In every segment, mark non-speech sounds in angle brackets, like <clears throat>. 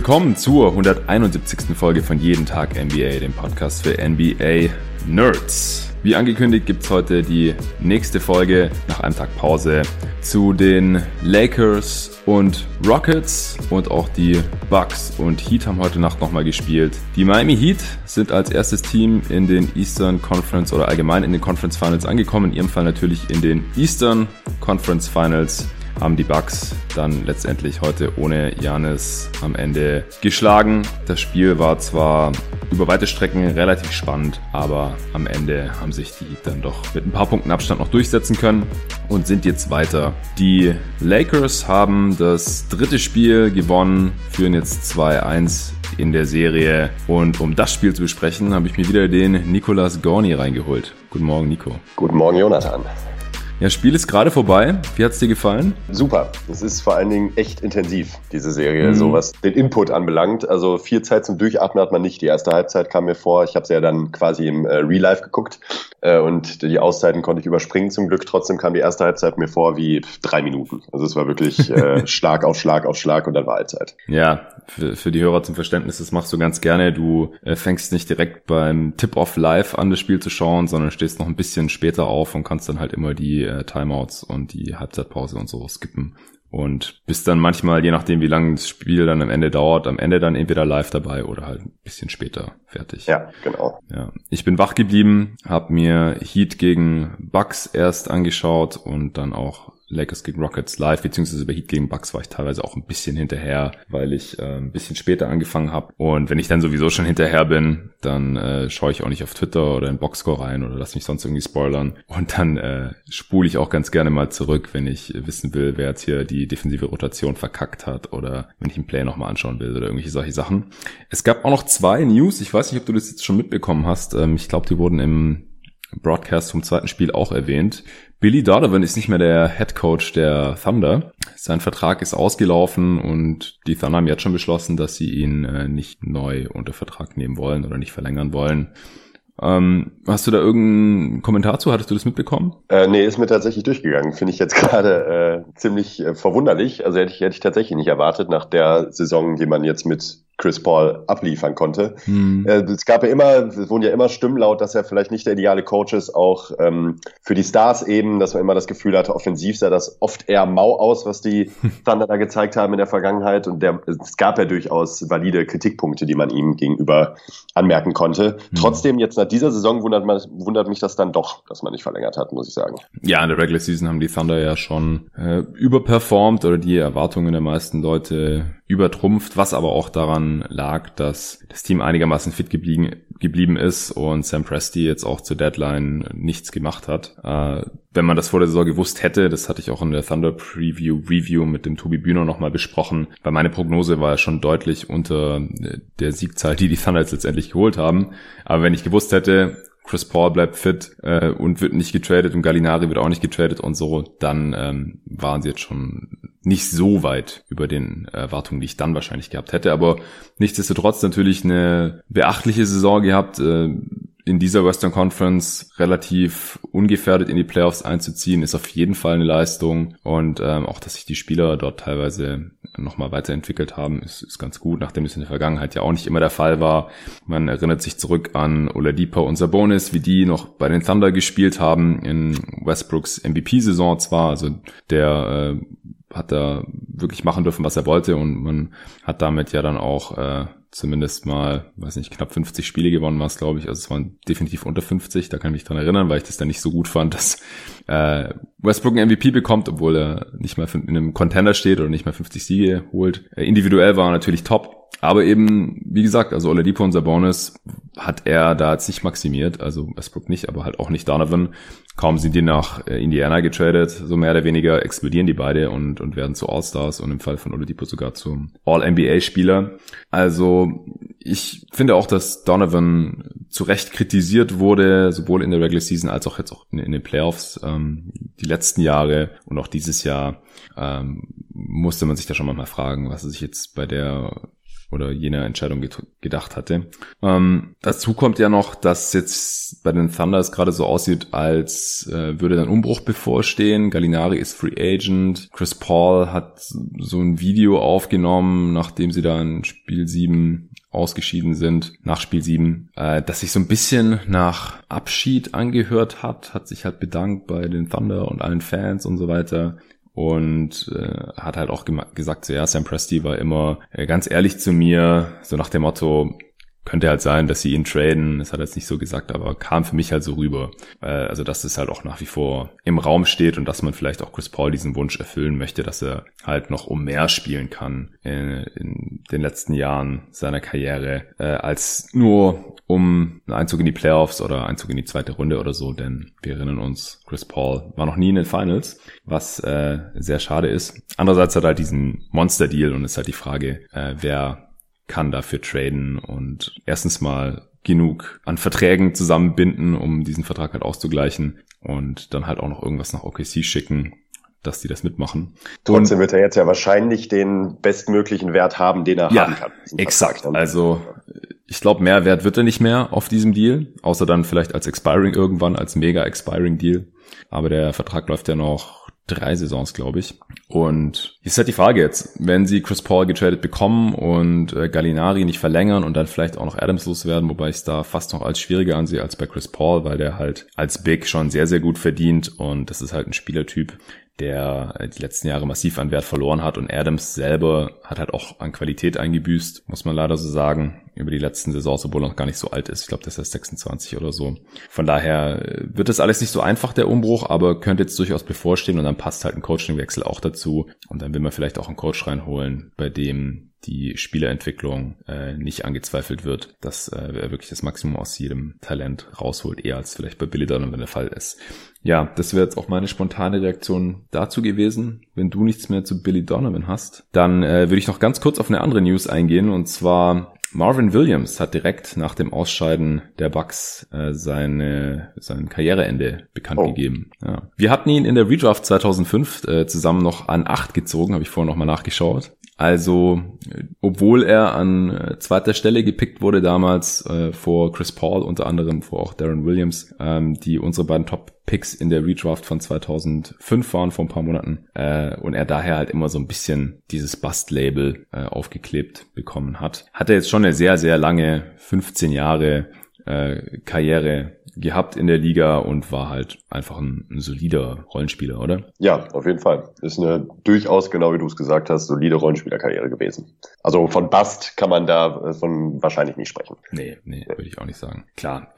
Willkommen zur 171. Folge von Jeden Tag NBA, dem Podcast für NBA Nerds. Wie angekündigt gibt es heute die nächste Folge nach einem Tag Pause zu den Lakers und Rockets und auch die Bucks und Heat haben heute Nacht nochmal gespielt. Die Miami Heat sind als erstes Team in den Eastern Conference oder allgemein in den Conference Finals angekommen, in ihrem Fall natürlich in den Eastern Conference Finals haben die Bucks dann letztendlich heute ohne Janis am Ende geschlagen. Das Spiel war zwar über weite Strecken relativ spannend, aber am Ende haben sich die dann doch mit ein paar Punkten Abstand noch durchsetzen können und sind jetzt weiter. Die Lakers haben das dritte Spiel gewonnen, führen jetzt 2-1 in der Serie. Und um das Spiel zu besprechen, habe ich mir wieder den Nicolas Gorni reingeholt. Guten Morgen, Nico. Guten Morgen, Jonathan. Ja, Spiel ist gerade vorbei. Wie hat's dir gefallen? Super. Es ist vor allen Dingen echt intensiv, diese Serie, mhm. so was den Input anbelangt. Also viel Zeit zum Durchatmen hat man nicht. Die erste Halbzeit kam mir vor. Ich habe sie ja dann quasi im äh, Real Life geguckt äh, und die Auszeiten konnte ich überspringen zum Glück. Trotzdem kam die erste Halbzeit mir vor wie drei Minuten. Also es war wirklich <laughs> äh, Schlag auf Schlag auf Schlag und dann war Halbzeit. Ja, für, für die Hörer zum Verständnis, das machst du ganz gerne. Du äh, fängst nicht direkt beim Tip-Off live an, das Spiel zu schauen, sondern stehst noch ein bisschen später auf und kannst dann halt immer die äh, Timeouts und die Halbzeitpause und so skippen. Und bist dann manchmal, je nachdem wie lange das Spiel dann am Ende dauert, am Ende dann entweder live dabei oder halt ein bisschen später fertig. Ja, genau. Ja, ich bin wach geblieben, habe mir Heat gegen Bucks erst angeschaut und dann auch Lakers gegen Rockets live, beziehungsweise bei Heat gegen Bucks war ich teilweise auch ein bisschen hinterher, weil ich äh, ein bisschen später angefangen habe. Und wenn ich dann sowieso schon hinterher bin, dann äh, schaue ich auch nicht auf Twitter oder in Boxscore rein oder lass mich sonst irgendwie spoilern. Und dann äh, spule ich auch ganz gerne mal zurück, wenn ich wissen will, wer jetzt hier die defensive Rotation verkackt hat oder wenn ich einen Play nochmal anschauen will oder irgendwelche solche Sachen. Es gab auch noch zwei News. Ich weiß nicht, ob du das jetzt schon mitbekommen hast. Ähm, ich glaube, die wurden im Broadcast vom zweiten Spiel auch erwähnt. Billy Donovan ist nicht mehr der Head Coach der Thunder. Sein Vertrag ist ausgelaufen und die Thunder haben jetzt schon beschlossen, dass sie ihn äh, nicht neu unter Vertrag nehmen wollen oder nicht verlängern wollen. Ähm, hast du da irgendeinen Kommentar zu? Hattest du das mitbekommen? Äh, nee, ist mir tatsächlich durchgegangen. Finde ich jetzt <laughs> gerade äh, ziemlich äh, verwunderlich. Also hätte ich, hätte ich tatsächlich nicht erwartet nach der Saison, die man jetzt mit Chris Paul abliefern konnte. Hm. Äh, es gab ja immer, es wurden ja immer Stimmen laut, dass er vielleicht nicht der ideale Coach ist, auch ähm, für die Stars eben, dass man immer das Gefühl hatte, offensiv sah das oft eher mau aus, was die <laughs> Thunder da gezeigt haben in der Vergangenheit. Und der, es gab ja durchaus valide Kritikpunkte, die man ihm gegenüber anmerken konnte. Hm. Trotzdem, jetzt nach dieser Saison wundert, man, wundert mich das dann doch, dass man nicht verlängert hat, muss ich sagen. Ja, in der Regular Season haben die Thunder ja schon äh, überperformt oder die Erwartungen der meisten Leute übertrumpft, was aber auch daran lag, dass das Team einigermaßen fit geblieben, geblieben ist und Sam Presti jetzt auch zur Deadline nichts gemacht hat. Äh, wenn man das vor der Saison gewusst hätte, das hatte ich auch in der Thunder Preview Review mit dem Tobi Bühner nochmal besprochen, weil meine Prognose war ja schon deutlich unter der Siegzahl, die die Thunder jetzt letztendlich geholt haben. Aber wenn ich gewusst hätte, Chris Paul bleibt fit äh, und wird nicht getradet und Gallinari wird auch nicht getradet und so, dann ähm, waren sie jetzt schon nicht so weit über den Erwartungen, die ich dann wahrscheinlich gehabt hätte. Aber nichtsdestotrotz natürlich eine beachtliche Saison gehabt. Äh, in dieser Western Conference relativ ungefährdet in die Playoffs einzuziehen, ist auf jeden Fall eine Leistung. Und ähm, auch, dass sich die Spieler dort teilweise nochmal weiterentwickelt haben, ist, ist ganz gut, nachdem es in der Vergangenheit ja auch nicht immer der Fall war. Man erinnert sich zurück an Oladipo und Sabonis, wie die noch bei den Thunder gespielt haben in Westbrooks MVP-Saison zwar, also der äh, hat da wirklich machen dürfen, was er wollte und man hat damit ja dann auch äh, zumindest mal, weiß nicht, knapp 50 Spiele gewonnen war es, glaube ich. Also es waren definitiv unter 50, da kann ich mich dran erinnern, weil ich das dann nicht so gut fand, dass äh, Westbrook einen MVP bekommt, obwohl er nicht mal in einem Contender steht oder nicht mal 50 Siege holt. Äh, individuell war er natürlich top, aber eben, wie gesagt, also Oladipo und Sabonis hat er da jetzt nicht maximiert, also Westbrook nicht, aber halt auch nicht Donovan. Kaum sind die nach äh, Indiana getradet, so mehr oder weniger explodieren die beide und, und werden zu All-Stars und im Fall von Oladipo sogar zum All-NBA-Spieler. Also ich finde auch, dass Donovan zu Recht kritisiert wurde, sowohl in der Regular Season als auch jetzt auch in, in den Playoffs ähm, die letzten Jahre und auch dieses Jahr ähm, musste man sich da schon mal fragen, was er sich jetzt bei der oder jener Entscheidung gedacht hatte. Ähm, dazu kommt ja noch, dass jetzt bei den Thunders gerade so aussieht, als äh, würde ein Umbruch bevorstehen. Gallinari ist Free Agent. Chris Paul hat so ein Video aufgenommen, nachdem sie da in Spiel 7 ausgeschieden sind nach Spiel 7, äh, dass sich so ein bisschen nach Abschied angehört hat, hat sich halt bedankt bei den Thunder und allen Fans und so weiter und äh, hat halt auch gesagt, so, ja, Sam Presti war immer äh, ganz ehrlich zu mir, so nach dem Motto, könnte halt sein, dass sie ihn traden. Das hat er jetzt nicht so gesagt, aber kam für mich halt so rüber. Äh, also, dass es halt auch nach wie vor im Raum steht und dass man vielleicht auch Chris Paul diesen Wunsch erfüllen möchte, dass er halt noch um mehr spielen kann in, in den letzten Jahren seiner Karriere, äh, als nur um einen Einzug in die Playoffs oder Einzug in die zweite Runde oder so, denn wir erinnern uns, Chris Paul war noch nie in den Finals, was äh, sehr schade ist. Andererseits hat er halt diesen Monster-Deal und es ist halt die Frage, äh, wer kann dafür traden und erstens mal genug an Verträgen zusammenbinden, um diesen Vertrag halt auszugleichen und dann halt auch noch irgendwas nach OKC schicken, dass die das mitmachen. Trotzdem und, wird er jetzt ja wahrscheinlich den bestmöglichen Wert haben, den er ja, haben kann. Exakt. Also ich glaube, mehr Wert wird er nicht mehr auf diesem Deal, außer dann vielleicht als Expiring irgendwann, als mega Expiring Deal. Aber der Vertrag läuft ja noch drei Saisons, glaube ich. Und ist halt die Frage jetzt, wenn sie Chris Paul getradet bekommen und äh, Gallinari nicht verlängern und dann vielleicht auch noch Adams loswerden, wobei ich es da fast noch als schwieriger ansehe als bei Chris Paul, weil der halt als Big schon sehr, sehr gut verdient und das ist halt ein Spielertyp, der äh, die letzten Jahre massiv an Wert verloren hat und Adams selber hat halt auch an Qualität eingebüßt, muss man leider so sagen, über die letzten Saisons, obwohl er noch gar nicht so alt ist. Ich glaube, das ist 26 oder so. Von daher äh, wird das alles nicht so einfach, der Umbruch, aber könnte jetzt durchaus bevorstehen und dann passt halt ein Coachingwechsel auch dazu und dann will man vielleicht auch einen Coach reinholen, bei dem die Spielerentwicklung äh, nicht angezweifelt wird, dass äh, er wirklich das Maximum aus jedem Talent rausholt, eher als vielleicht bei Billy Donovan der Fall ist. Ja, das wäre jetzt auch meine spontane Reaktion dazu gewesen. Wenn du nichts mehr zu Billy Donovan hast, dann äh, würde ich noch ganz kurz auf eine andere News eingehen und zwar Marvin Williams hat direkt nach dem Ausscheiden der Bucks äh, seine, sein Karriereende bekannt oh. gegeben. Ja. Wir hatten ihn in der Redraft 2005 äh, zusammen noch an acht gezogen, habe ich vorhin nochmal nachgeschaut. Also, obwohl er an äh, zweiter Stelle gepickt wurde damals äh, vor Chris Paul, unter anderem vor auch Darren Williams, ähm, die unsere beiden Top-Picks in der Redraft von 2005 waren, vor ein paar Monaten, äh, und er daher halt immer so ein bisschen dieses Bust-Label äh, aufgeklebt bekommen hat. Hat er jetzt schon eine sehr, sehr lange, 15 Jahre äh, Karriere gehabt in der Liga und war halt einfach ein, ein, solider Rollenspieler, oder? Ja, auf jeden Fall. Ist eine durchaus, genau wie du es gesagt hast, solide Rollenspielerkarriere gewesen. Also von Bast kann man da äh, von wahrscheinlich nicht sprechen. Nee, nee, würde ich auch nicht sagen. Klar,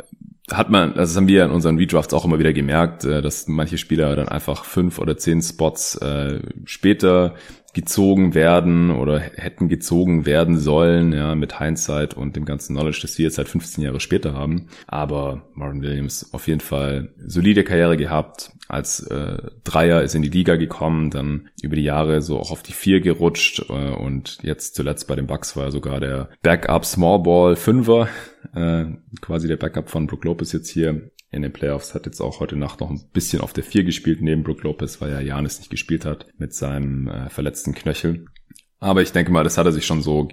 hat man, also das haben wir in unseren Redrafts auch immer wieder gemerkt, äh, dass manche Spieler dann einfach fünf oder zehn Spots äh, später gezogen werden oder hätten gezogen werden sollen, ja, mit Hindsight und dem ganzen Knowledge, das wir jetzt seit 15 Jahre später haben. Aber Martin Williams auf jeden Fall solide Karriere gehabt, als äh, Dreier ist in die Liga gekommen, dann über die Jahre so auch auf die Vier gerutscht äh, und jetzt zuletzt bei den Bucks war er sogar der Backup Small Ball Fünfer, äh, quasi der Backup von Brook Lopez jetzt hier in den Playoffs. Hat jetzt auch heute Nacht noch ein bisschen auf der Vier gespielt neben Brook Lopez, weil ja Janis nicht gespielt hat mit seinem äh, verletzten Knöchel. Aber ich denke mal, das hat er sich schon so,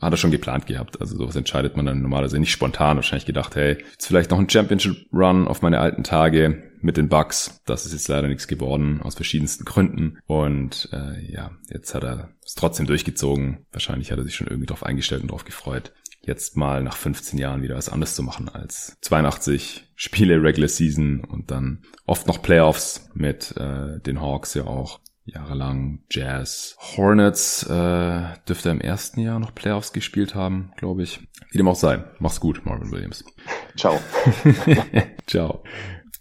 hat er schon geplant gehabt. Also sowas entscheidet man dann normalerweise nicht spontan. Wahrscheinlich gedacht, hey, jetzt vielleicht noch ein Championship Run auf meine alten Tage mit den Bucks. Das ist jetzt leider nichts geworden, aus verschiedensten Gründen. Und äh, ja, jetzt hat er es trotzdem durchgezogen. Wahrscheinlich hat er sich schon irgendwie drauf eingestellt und drauf gefreut jetzt mal nach 15 Jahren wieder was anderes zu machen als 82 Spiele Regular Season und dann oft noch Playoffs mit äh, den Hawks ja auch jahrelang Jazz. Hornets äh, dürfte im ersten Jahr noch Playoffs gespielt haben, glaube ich. Wie dem auch sei. Mach's gut, Marvin Williams. Ciao. <laughs> Ciao.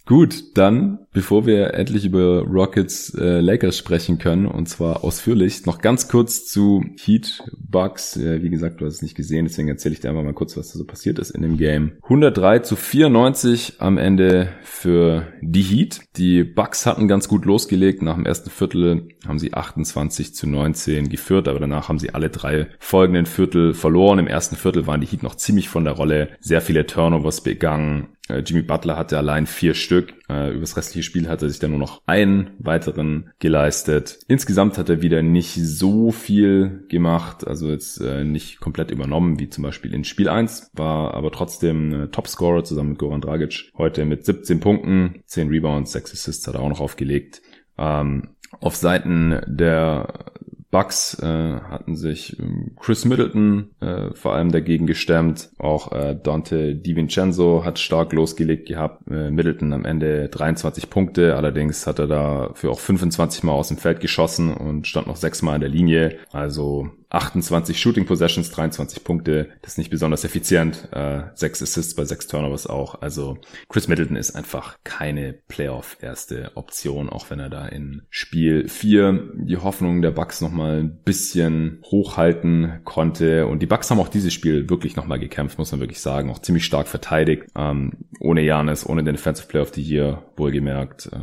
Gut, dann, bevor wir endlich über Rockets äh, Lakers sprechen können, und zwar ausführlich, noch ganz kurz zu Heat Bucks. Äh, wie gesagt, du hast es nicht gesehen, deswegen erzähle ich dir einfach mal kurz, was da so passiert ist in dem Game. 103 zu 94 am Ende für die Heat. Die Bucks hatten ganz gut losgelegt. Nach dem ersten Viertel haben sie 28 zu 19 geführt, aber danach haben sie alle drei folgenden Viertel verloren. Im ersten Viertel waren die Heat noch ziemlich von der Rolle, sehr viele Turnovers begangen Äh, Jimmy Butler hatte allein vier Stück. Äh, übers restliche Spiel hat er sich dann nur noch einen weiteren geleistet. Insgesamt hat er wieder nicht so viel gemacht, also jetzt äh, nicht komplett übernommen, wie zum Beispiel in Spiel 1, war aber trotzdem äh, Topscorer zusammen mit Goran Dragic. Heute mit 17 Punkten, 10 Rebounds, 6 Assists hat er auch noch aufgelegt. Ähm, auf Seiten der Bucks äh, hatten sich ähm, Chris Middleton äh, vor allem dagegen gestemmt. Auch äh, Dante DiVincenzo hat stark losgelegt gehabt. Äh, Middleton am Ende 23 Punkte. Allerdings hat er dafür auch 25 Mal aus dem Feld geschossen und stand noch sechs Mal in der Linie. Also 28 Shooting Possessions, 23 Punkte. Das ist nicht besonders effizient. Äh, sechs Assists bei sechs Turnovers auch. Also Chris Middleton ist einfach keine Playoff-erste Option, auch wenn er da in Spiel 4 die Hoffnung der Bucks nochmal ein bisschen hochhalten konnte. Und die Bucks haben auch dieses Spiel wirklich nochmal gekämpft, muss man wirklich sagen. Auch ziemlich stark verteidigt. Ähm, ohne Janis, ohne den Defensive Player of the Year, wohlgemerkt. Äh,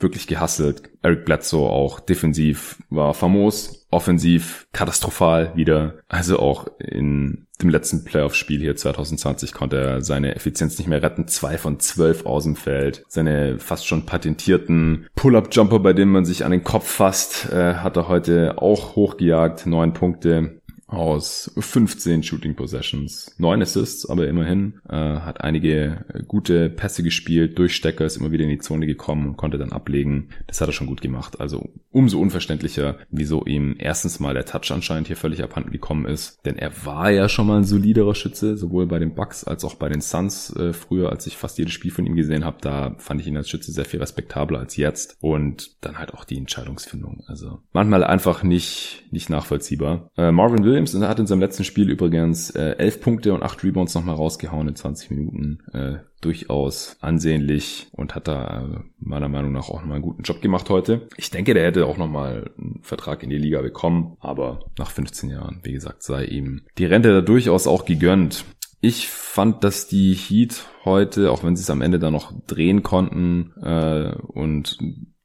wirklich gehasselt. Eric Bledsoe auch defensiv war famos offensiv katastrophal wieder. Also auch in dem letzten Playoff-Spiel hier 2020 konnte er seine Effizienz nicht mehr retten. Zwei von zwölf aus dem Feld. Seine fast schon patentierten Pull-Up-Jumper, bei denen man sich an den Kopf fasst, äh, hat er heute auch hochgejagt. Neun Punkte aus 15 Shooting Possessions, 9 Assists, aber immerhin äh, hat einige gute Pässe gespielt, Durchstecker ist immer wieder in die Zone gekommen und konnte dann ablegen. Das hat er schon gut gemacht. Also umso unverständlicher, wieso ihm erstens mal der Touch anscheinend hier völlig abhanden gekommen ist, denn er war ja schon mal ein soliderer Schütze, sowohl bei den Bucks als auch bei den Suns äh, früher, als ich fast jedes Spiel von ihm gesehen habe, da fand ich ihn als Schütze sehr viel respektabler als jetzt und dann halt auch die Entscheidungsfindung. Also manchmal einfach nicht nicht nachvollziehbar. Äh, Marvin Williams Williams hat in seinem letzten Spiel übrigens äh, 11 Punkte und 8 Rebounds nochmal rausgehauen in 20 Minuten. Äh, durchaus ansehnlich und hat da äh, meiner Meinung nach auch nochmal einen guten Job gemacht heute. Ich denke, der hätte auch nochmal einen Vertrag in die Liga bekommen, aber nach 15 Jahren, wie gesagt, sei ihm die Rente da durchaus auch gegönnt. Ich fand, dass die Heat heute, auch wenn sie es am Ende dann noch drehen konnten äh, und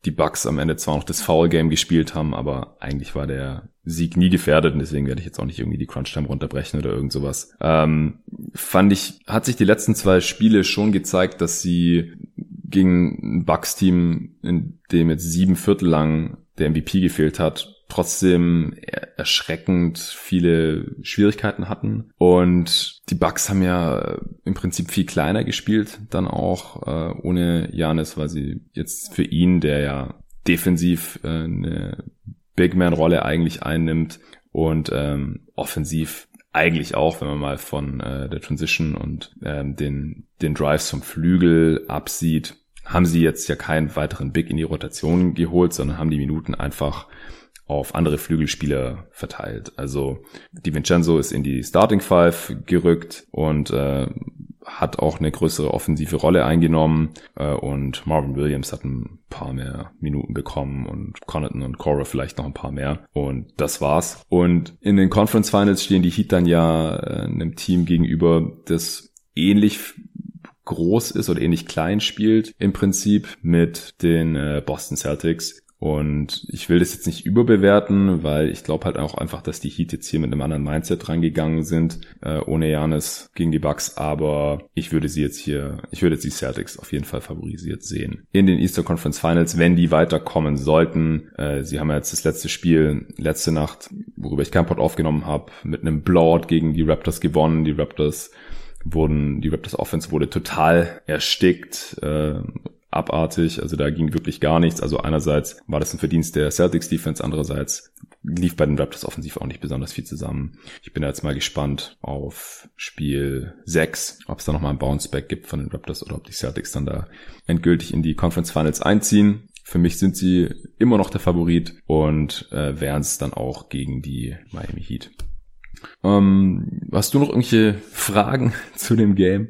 die Bucks am Ende zwar noch das Foul Game gespielt haben, aber eigentlich war der Sieg nie gefährdet und deswegen werde ich jetzt auch nicht irgendwie die Crunch-Time runterbrechen oder irgend sowas. Ähm, fand ich, hat sich die letzten zwei Spiele schon gezeigt, dass sie gegen ein Bucks-Team, in dem jetzt sieben Viertel lang der MVP gefehlt hat, trotzdem erschreckend viele Schwierigkeiten hatten. Und die Bucks haben ja im Prinzip viel kleiner gespielt, dann auch äh, ohne Janis, weil sie jetzt für ihn, der ja defensiv äh, eine Big Man-Rolle eigentlich einnimmt und ähm, offensiv eigentlich auch, wenn man mal von äh, der Transition und ähm, den, den Drives vom Flügel absieht, haben sie jetzt ja keinen weiteren Big in die Rotation geholt, sondern haben die Minuten einfach auf andere Flügelspieler verteilt. Also Di Vincenzo ist in die Starting Five gerückt und äh, hat auch eine größere offensive Rolle eingenommen äh, und Marvin Williams hat ein paar mehr Minuten bekommen und Connaughton und Cora vielleicht noch ein paar mehr und das war's. Und in den Conference Finals stehen die Heat dann ja äh, einem Team gegenüber, das ähnlich groß ist oder ähnlich klein spielt im Prinzip mit den äh, Boston Celtics und ich will das jetzt nicht überbewerten, weil ich glaube halt auch einfach, dass die Heat jetzt hier mit einem anderen Mindset reingegangen sind, äh, ohne Janis gegen die Bucks. Aber ich würde sie jetzt hier, ich würde jetzt die Celtics auf jeden Fall favorisiert sehen. In den Eastern Conference Finals, wenn die weiterkommen sollten. Äh, sie haben ja jetzt das letzte Spiel letzte Nacht, worüber ich kein Pod aufgenommen habe, mit einem Blowout gegen die Raptors gewonnen. Die Raptors wurden, die Raptors Offense wurde total erstickt. Äh, abartig. Also da ging wirklich gar nichts. Also einerseits war das ein Verdienst der Celtics Defense, andererseits lief bei den Raptors offensiv auch nicht besonders viel zusammen. Ich bin jetzt mal gespannt auf Spiel 6, ob es da nochmal ein Bounceback gibt von den Raptors oder ob die Celtics dann da endgültig in die Conference Finals einziehen. Für mich sind sie immer noch der Favorit und äh, wären es dann auch gegen die Miami Heat. Ähm, hast du noch irgendwelche Fragen <laughs> zu dem Game?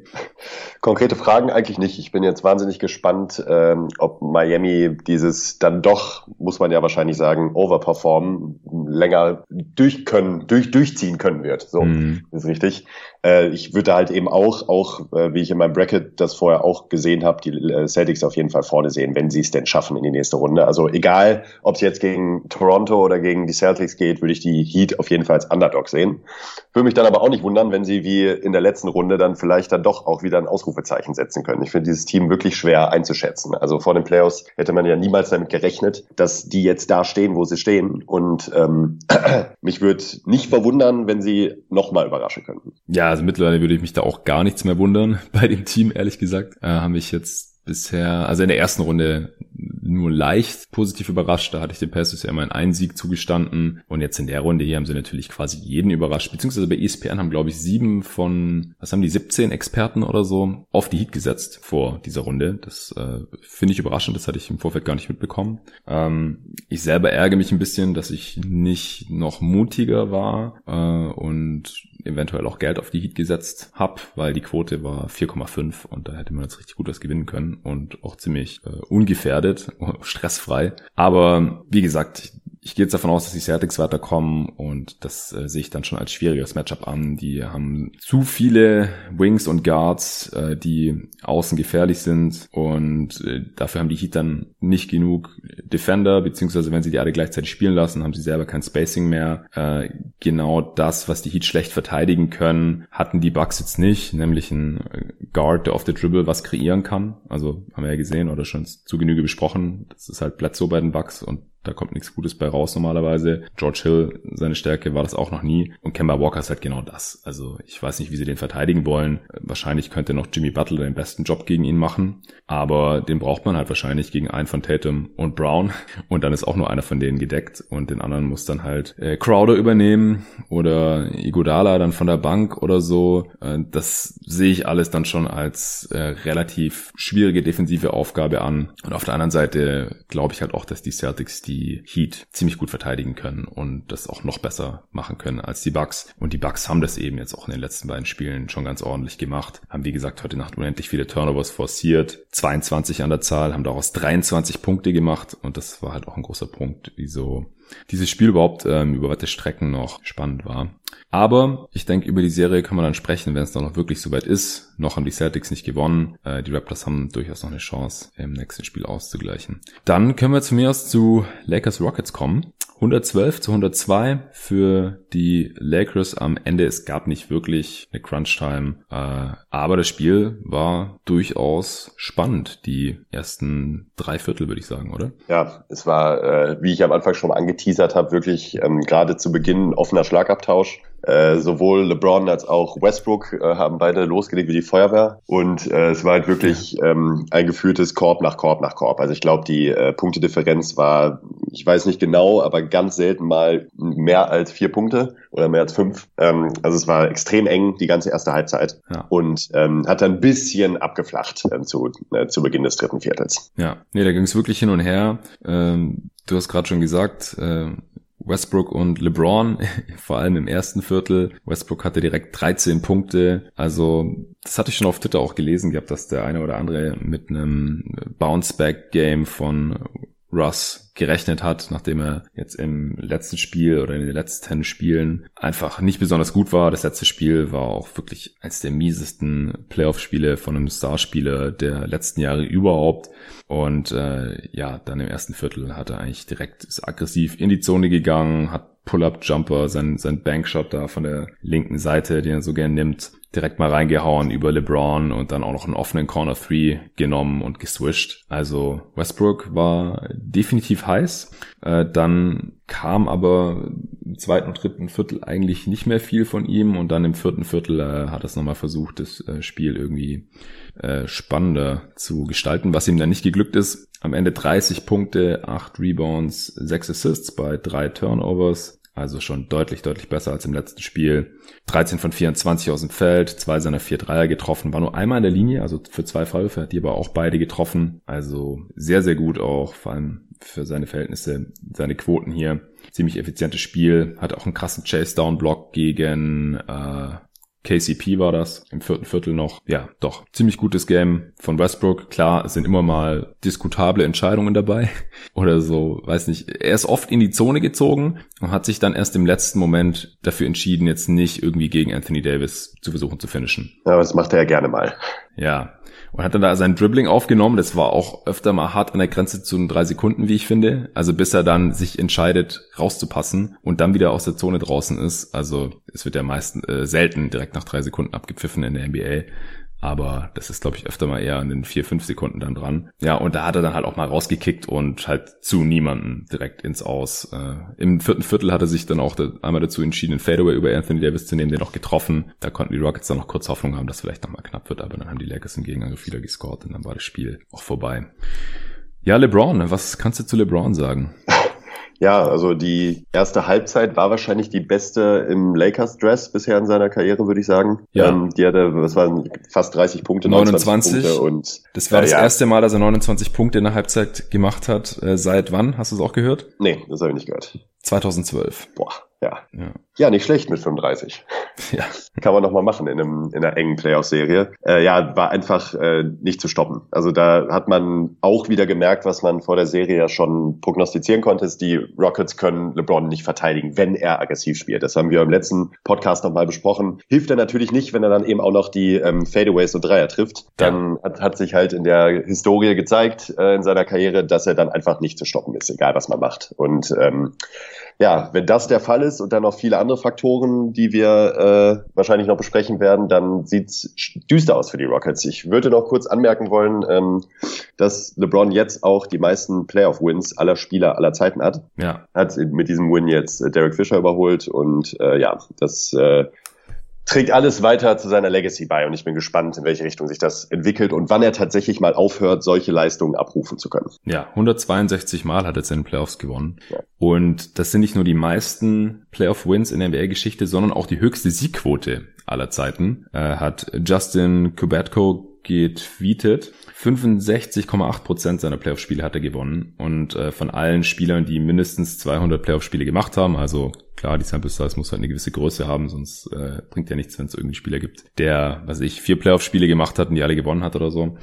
Konkrete Fragen eigentlich nicht. Ich bin jetzt wahnsinnig gespannt, ähm, ob Miami dieses dann doch, muss man ja wahrscheinlich sagen, overperformen, länger durch können, durch, durchziehen können wird. So, mhm. ist richtig. Äh, ich würde halt eben auch, auch äh, wie ich in meinem Bracket das vorher auch gesehen habe, die äh, Celtics auf jeden Fall vorne sehen, wenn sie es denn schaffen in die nächste Runde. Also egal, ob es jetzt gegen Toronto oder gegen die Celtics geht, würde ich die Heat auf jeden Fall als Underdog sehen. Würde mich dann aber auch nicht wundern, wenn sie wie in der letzten Runde dann vielleicht dann doch auch wieder dann Ausrufezeichen setzen können. Ich finde dieses Team wirklich schwer einzuschätzen. Also vor den Playoffs hätte man ja niemals damit gerechnet, dass die jetzt da stehen, wo sie stehen. Und ähm, <clears throat> mich würde nicht verwundern, wenn sie nochmal überraschen könnten. Ja, also mittlerweile würde ich mich da auch gar nichts mehr wundern bei dem Team, ehrlich gesagt. Äh, haben mich jetzt bisher, also in der ersten Runde nur leicht positiv überrascht. Da hatte ich den Pacers ja immer einen Sieg zugestanden. Und jetzt in der Runde hier haben sie natürlich quasi jeden überrascht. Beziehungsweise bei ESPN haben, glaube ich, sieben von, was haben die, 17 Experten oder so auf die Heat gesetzt vor dieser Runde. Das äh, finde ich überraschend. Das hatte ich im Vorfeld gar nicht mitbekommen. Ähm, ich selber ärgere mich ein bisschen, dass ich nicht noch mutiger war äh, und eventuell auch Geld auf die Heat gesetzt habe, weil die Quote war 4,5 und da hätte man jetzt richtig gut was gewinnen können und auch ziemlich äh, ungefährdet, <laughs> stressfrei. Aber wie gesagt, ich gehe jetzt davon aus, dass die Celtics weiterkommen und das äh, sehe ich dann schon als schwieriges Matchup an. Die haben zu viele Wings und Guards, äh, die außen gefährlich sind und äh, dafür haben die Heat dann nicht genug Defender, beziehungsweise wenn sie die alle gleichzeitig spielen lassen, haben sie selber kein Spacing mehr. Äh, genau das, was die Heat schlecht verteidigen können, hatten die Bucks jetzt nicht, nämlich ein Guard, der auf der Dribble was kreieren kann. Also haben wir ja gesehen oder schon zu Genüge besprochen. Das ist halt Bledsoe bei den Bucks und da kommt nichts Gutes bei raus normalerweise. George Hill, seine Stärke war das auch noch nie. Und Kemba Walker ist halt genau das. Also ich weiß nicht, wie sie den verteidigen wollen. Wahrscheinlich könnte noch Jimmy Butler den besten Job gegen ihn machen. Aber den braucht man halt wahrscheinlich gegen einen von Tatum und Brown. Und dann ist auch nur einer von denen gedeckt. Und den anderen muss dann halt äh, Crowder übernehmen oder Iguodala dann von der Bank oder so. Äh, das sehe ich alles dann schon als äh, relativ schwierige defensive Aufgabe an. Und auf der anderen Seite glaube ich halt auch, dass die Celtics die die Heat ziemlich gut verteidigen können und das auch noch besser machen können als die Bucks. Und die Bucks haben das eben jetzt auch in den letzten beiden Spielen schon ganz ordentlich gemacht. Haben wie gesagt heute Nacht unendlich viele Turnovers forciert. 22 an der Zahl, haben daraus 23 Punkte gemacht und das war halt auch ein großer Punkt, wieso dieses Spiel überhaupt ähm, über weite Strecken noch spannend war. Aber ich denke, über die Serie kann man dann sprechen, wenn es dann noch wirklich soweit ist. Noch haben die Celtics nicht gewonnen. Äh, die Raptors haben durchaus noch eine Chance, im nächsten Spiel auszugleichen. Dann können wir zu mir aus zu Lakers Rockets kommen. 112 zu 102 für die Lakers am Ende. Es gab nicht wirklich eine Crunch-Time, äh, aber das Spiel war durchaus spannend. Die ersten drei Viertel, würde ich sagen, oder? Ja, es war, äh, wie ich am Anfang schon angeteasert habe, wirklich ähm, gerade zu Beginn offener Schlagabtausch. Äh, sowohl LeBron als auch Westbrook äh, haben beide losgelegt wie die Feuerwehr. Und äh, es war halt wirklich ähm, ein geführtes Korb nach Korb nach Korb. Also ich glaube, die äh, Punktedifferenz war, ich weiß nicht genau, aber ganz selten mal mehr als vier Punkte oder mehr als fünf. Ähm, also es war extrem eng, die ganze erste Halbzeit. Ja. Und ähm, hat dann ein bisschen abgeflacht äh, zu, äh, zu Beginn des dritten Viertels. Ja, nee, da ging es wirklich hin und her. Ähm, du hast gerade schon gesagt, äh, Westbrook und LeBron, <laughs> vor allem im ersten Viertel. Westbrook hatte direkt 13 Punkte. Also, das hatte ich schon auf Twitter auch gelesen gehabt, dass der eine oder andere mit einem Bounce-Back-Game von Russ gerechnet hat, nachdem er jetzt im letzten Spiel oder in den letzten Spielen einfach nicht besonders gut war. Das letzte Spiel war auch wirklich eines der miesesten Playoff-Spiele von einem Starspieler der letzten Jahre überhaupt. Und äh, ja, dann im ersten Viertel hat er eigentlich direkt ist aggressiv in die Zone gegangen, hat Pull-Up-Jumper, sein, sein Bankshot da von der linken Seite, den er so gern nimmt, direkt mal reingehauen über LeBron und dann auch noch einen offenen Corner 3 genommen und geswischt. Also Westbrook war definitiv heiß. Äh, dann kam aber im zweiten und dritten Viertel eigentlich nicht mehr viel von ihm und dann im vierten Viertel äh, hat er es nochmal versucht, das äh, Spiel irgendwie spannender zu gestalten, was ihm dann nicht geglückt ist. Am Ende 30 Punkte, 8 Rebounds, 6 Assists bei 3 Turnovers. Also schon deutlich, deutlich besser als im letzten Spiel. 13 von 24 aus dem Feld, zwei seiner vier Dreier getroffen, war nur einmal in der Linie, also für zwei Fallwürfe hat die aber auch beide getroffen. Also sehr, sehr gut auch, vor allem für seine Verhältnisse, seine Quoten hier. Ziemlich effizientes Spiel, hat auch einen krassen Chase-Down-Block gegen äh, KCP war das im vierten Viertel noch. Ja, doch, ziemlich gutes Game von Westbrook. Klar, es sind immer mal diskutable Entscheidungen dabei <laughs> oder so, weiß nicht. Er ist oft in die Zone gezogen und hat sich dann erst im letzten Moment dafür entschieden, jetzt nicht irgendwie gegen Anthony Davis zu versuchen zu finishen. Ja, das macht er ja gerne mal. Ja, und hat dann da sein Dribbling aufgenommen. Das war auch öfter mal hart an der Grenze zu den drei Sekunden, wie ich finde. Also bis er dann sich entscheidet, rauszupassen und dann wieder aus der Zone draußen ist. Also es wird ja meistens äh, selten direkt nach drei Sekunden abgepfiffen in der NBA. Aber das ist, glaube ich, öfter mal eher an den vier, fünf Sekunden dann dran. Ja, und da hat er dann halt auch mal rausgekickt und halt zu niemanden direkt ins Aus. Äh, Im vierten Viertel hat er sich dann auch einmal dazu entschieden, einen Fadeaway über Anthony Davis zu nehmen, den auch getroffen. Da konnten die Rockets dann noch kurz Hoffnung haben, dass vielleicht nochmal knapp wird, aber dann haben die Lakers im Gegenangriff wieder gescored und dann war das Spiel auch vorbei. Ja, LeBron, was kannst du zu LeBron sagen? <laughs> Ja, also die erste Halbzeit war wahrscheinlich die beste im Lakers-Dress bisher in seiner Karriere, würde ich sagen. Ja. Ähm, die hatte, was waren fast 30 Punkte, 29 Punkte und das war das ja. erste Mal, dass er 29 Punkte in der Halbzeit gemacht hat. Äh, seit wann? Hast du es auch gehört? Nee, das habe ich nicht gehört. 2012. Boah, ja. ja. Ja, nicht schlecht mit 35. <laughs> Ja. Kann man noch mal machen in, einem, in einer engen Playoff-Serie. Äh, ja, war einfach äh, nicht zu stoppen. Also da hat man auch wieder gemerkt, was man vor der Serie ja schon prognostizieren konnte, ist, die Rockets können LeBron nicht verteidigen, wenn er aggressiv spielt. Das haben wir im letzten Podcast nochmal besprochen. Hilft er natürlich nicht, wenn er dann eben auch noch die ähm, Fadeaways und Dreier trifft. Dann hat, hat sich halt in der Historie gezeigt äh, in seiner Karriere, dass er dann einfach nicht zu stoppen ist, egal was man macht. Und ähm, ja, wenn das der Fall ist und dann noch viele andere Faktoren, die wir äh, wahrscheinlich noch besprechen werden, dann sieht's düster aus für die Rockets. Ich würde noch kurz anmerken wollen, ähm, dass LeBron jetzt auch die meisten Playoff-Wins aller Spieler aller Zeiten hat. Ja. Hat mit diesem Win jetzt äh, Derek Fisher überholt und äh, ja, das äh, trägt alles weiter zu seiner Legacy bei und ich bin gespannt, in welche Richtung sich das entwickelt und wann er tatsächlich mal aufhört, solche Leistungen abrufen zu können. Ja, 162 Mal hat er seine Playoffs gewonnen. Ja. Und das sind nicht nur die meisten Playoff-Wins in der NBA-Geschichte, sondern auch die höchste Siegquote aller Zeiten. Äh, hat Justin Kubatko getweetet. 65,8% seiner Playoff-Spiele hat er gewonnen. Und äh, von allen Spielern, die mindestens 200 Playoff-Spiele gemacht haben, also klar, die Sample Size muss halt eine gewisse Größe haben, sonst äh, bringt ja nichts, wenn es irgendwie Spieler gibt, der, was ich, vier Playoff-Spiele gemacht hat und die alle gewonnen hat oder so.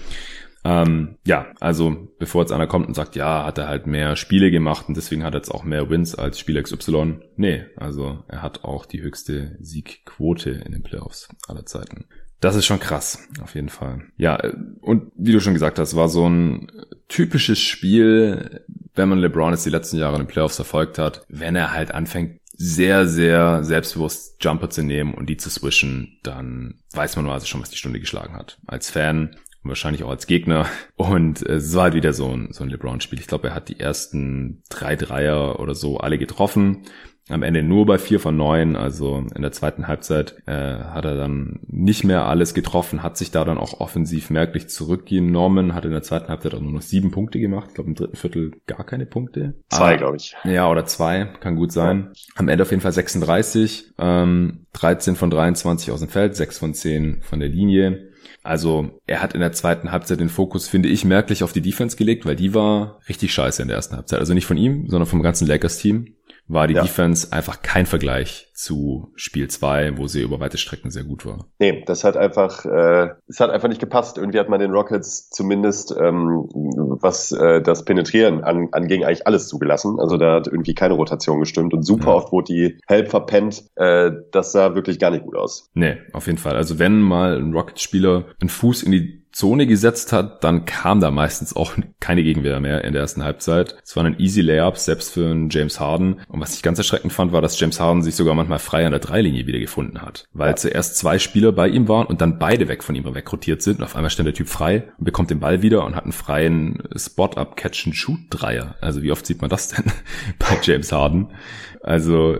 Ähm, ja, also bevor jetzt einer kommt und sagt, ja, hat er halt mehr Spiele gemacht und deswegen hat er jetzt auch mehr Wins als Spieler XY. Nee, also er hat auch die höchste Siegquote in den Playoffs aller Zeiten. Das ist schon krass, auf jeden Fall. Ja, und wie du schon gesagt hast, war so ein typisches Spiel, wenn man LeBron jetzt die letzten Jahre in den Playoffs verfolgt hat, wenn er halt anfängt, sehr, sehr selbstbewusst Jumper zu nehmen und die zu swischen, dann weiß man also schon, was die Stunde geschlagen hat. Als Fan und wahrscheinlich auch als Gegner. Und es war halt wieder so ein, so ein LeBron-Spiel. Ich glaube, er hat die ersten drei Dreier oder so alle getroffen am Ende nur bei vier von neun. Also in der zweiten Halbzeit äh, hat er dann nicht mehr alles getroffen, hat sich da dann auch offensiv merklich zurückgenommen, hat in der zweiten Halbzeit auch nur noch sieben Punkte gemacht. Ich glaube im dritten Viertel gar keine Punkte. Zwei, glaube ich. Ja, oder zwei, kann gut sein. Am Ende auf jeden Fall 36, ähm, 13 von 23 aus dem Feld, 6 von 10 von der Linie. Also er hat in der zweiten Halbzeit den Fokus, finde ich, merklich auf die Defense gelegt, weil die war richtig scheiße in der ersten Halbzeit. Also nicht von ihm, sondern vom ganzen Lakers-Team war die ja. Defense einfach kein Vergleich zu Spiel 2, wo sie über weite Strecken sehr gut war. Nee, das hat einfach, äh, es hat einfach nicht gepasst. Irgendwie hat man den Rockets zumindest, ähm, was äh, das Penetrieren an, anging, eigentlich alles zugelassen. Also da hat irgendwie keine Rotation gestimmt und super ja. oft wurde die Help verpennt. Äh, das sah wirklich gar nicht gut aus. Nee, auf jeden Fall. Also wenn mal ein Rockets-Spieler einen Fuß in die Zone gesetzt hat, dann kam da meistens auch keine Gegenwehr mehr in der ersten Halbzeit. Es waren ein easy Layups, selbst für einen James Harden. Und was ich ganz erschreckend fand, war, dass James Harden sich sogar manchmal frei an der Dreilinie wieder gefunden hat. Weil ja. zuerst zwei Spieler bei ihm waren und dann beide weg von ihm wegrotiert sind. Und auf einmal stand der Typ frei und bekommt den Ball wieder und hat einen freien Spot-up Catch-and-Shoot-Dreier. Also wie oft sieht man das denn <laughs> bei James Harden? Also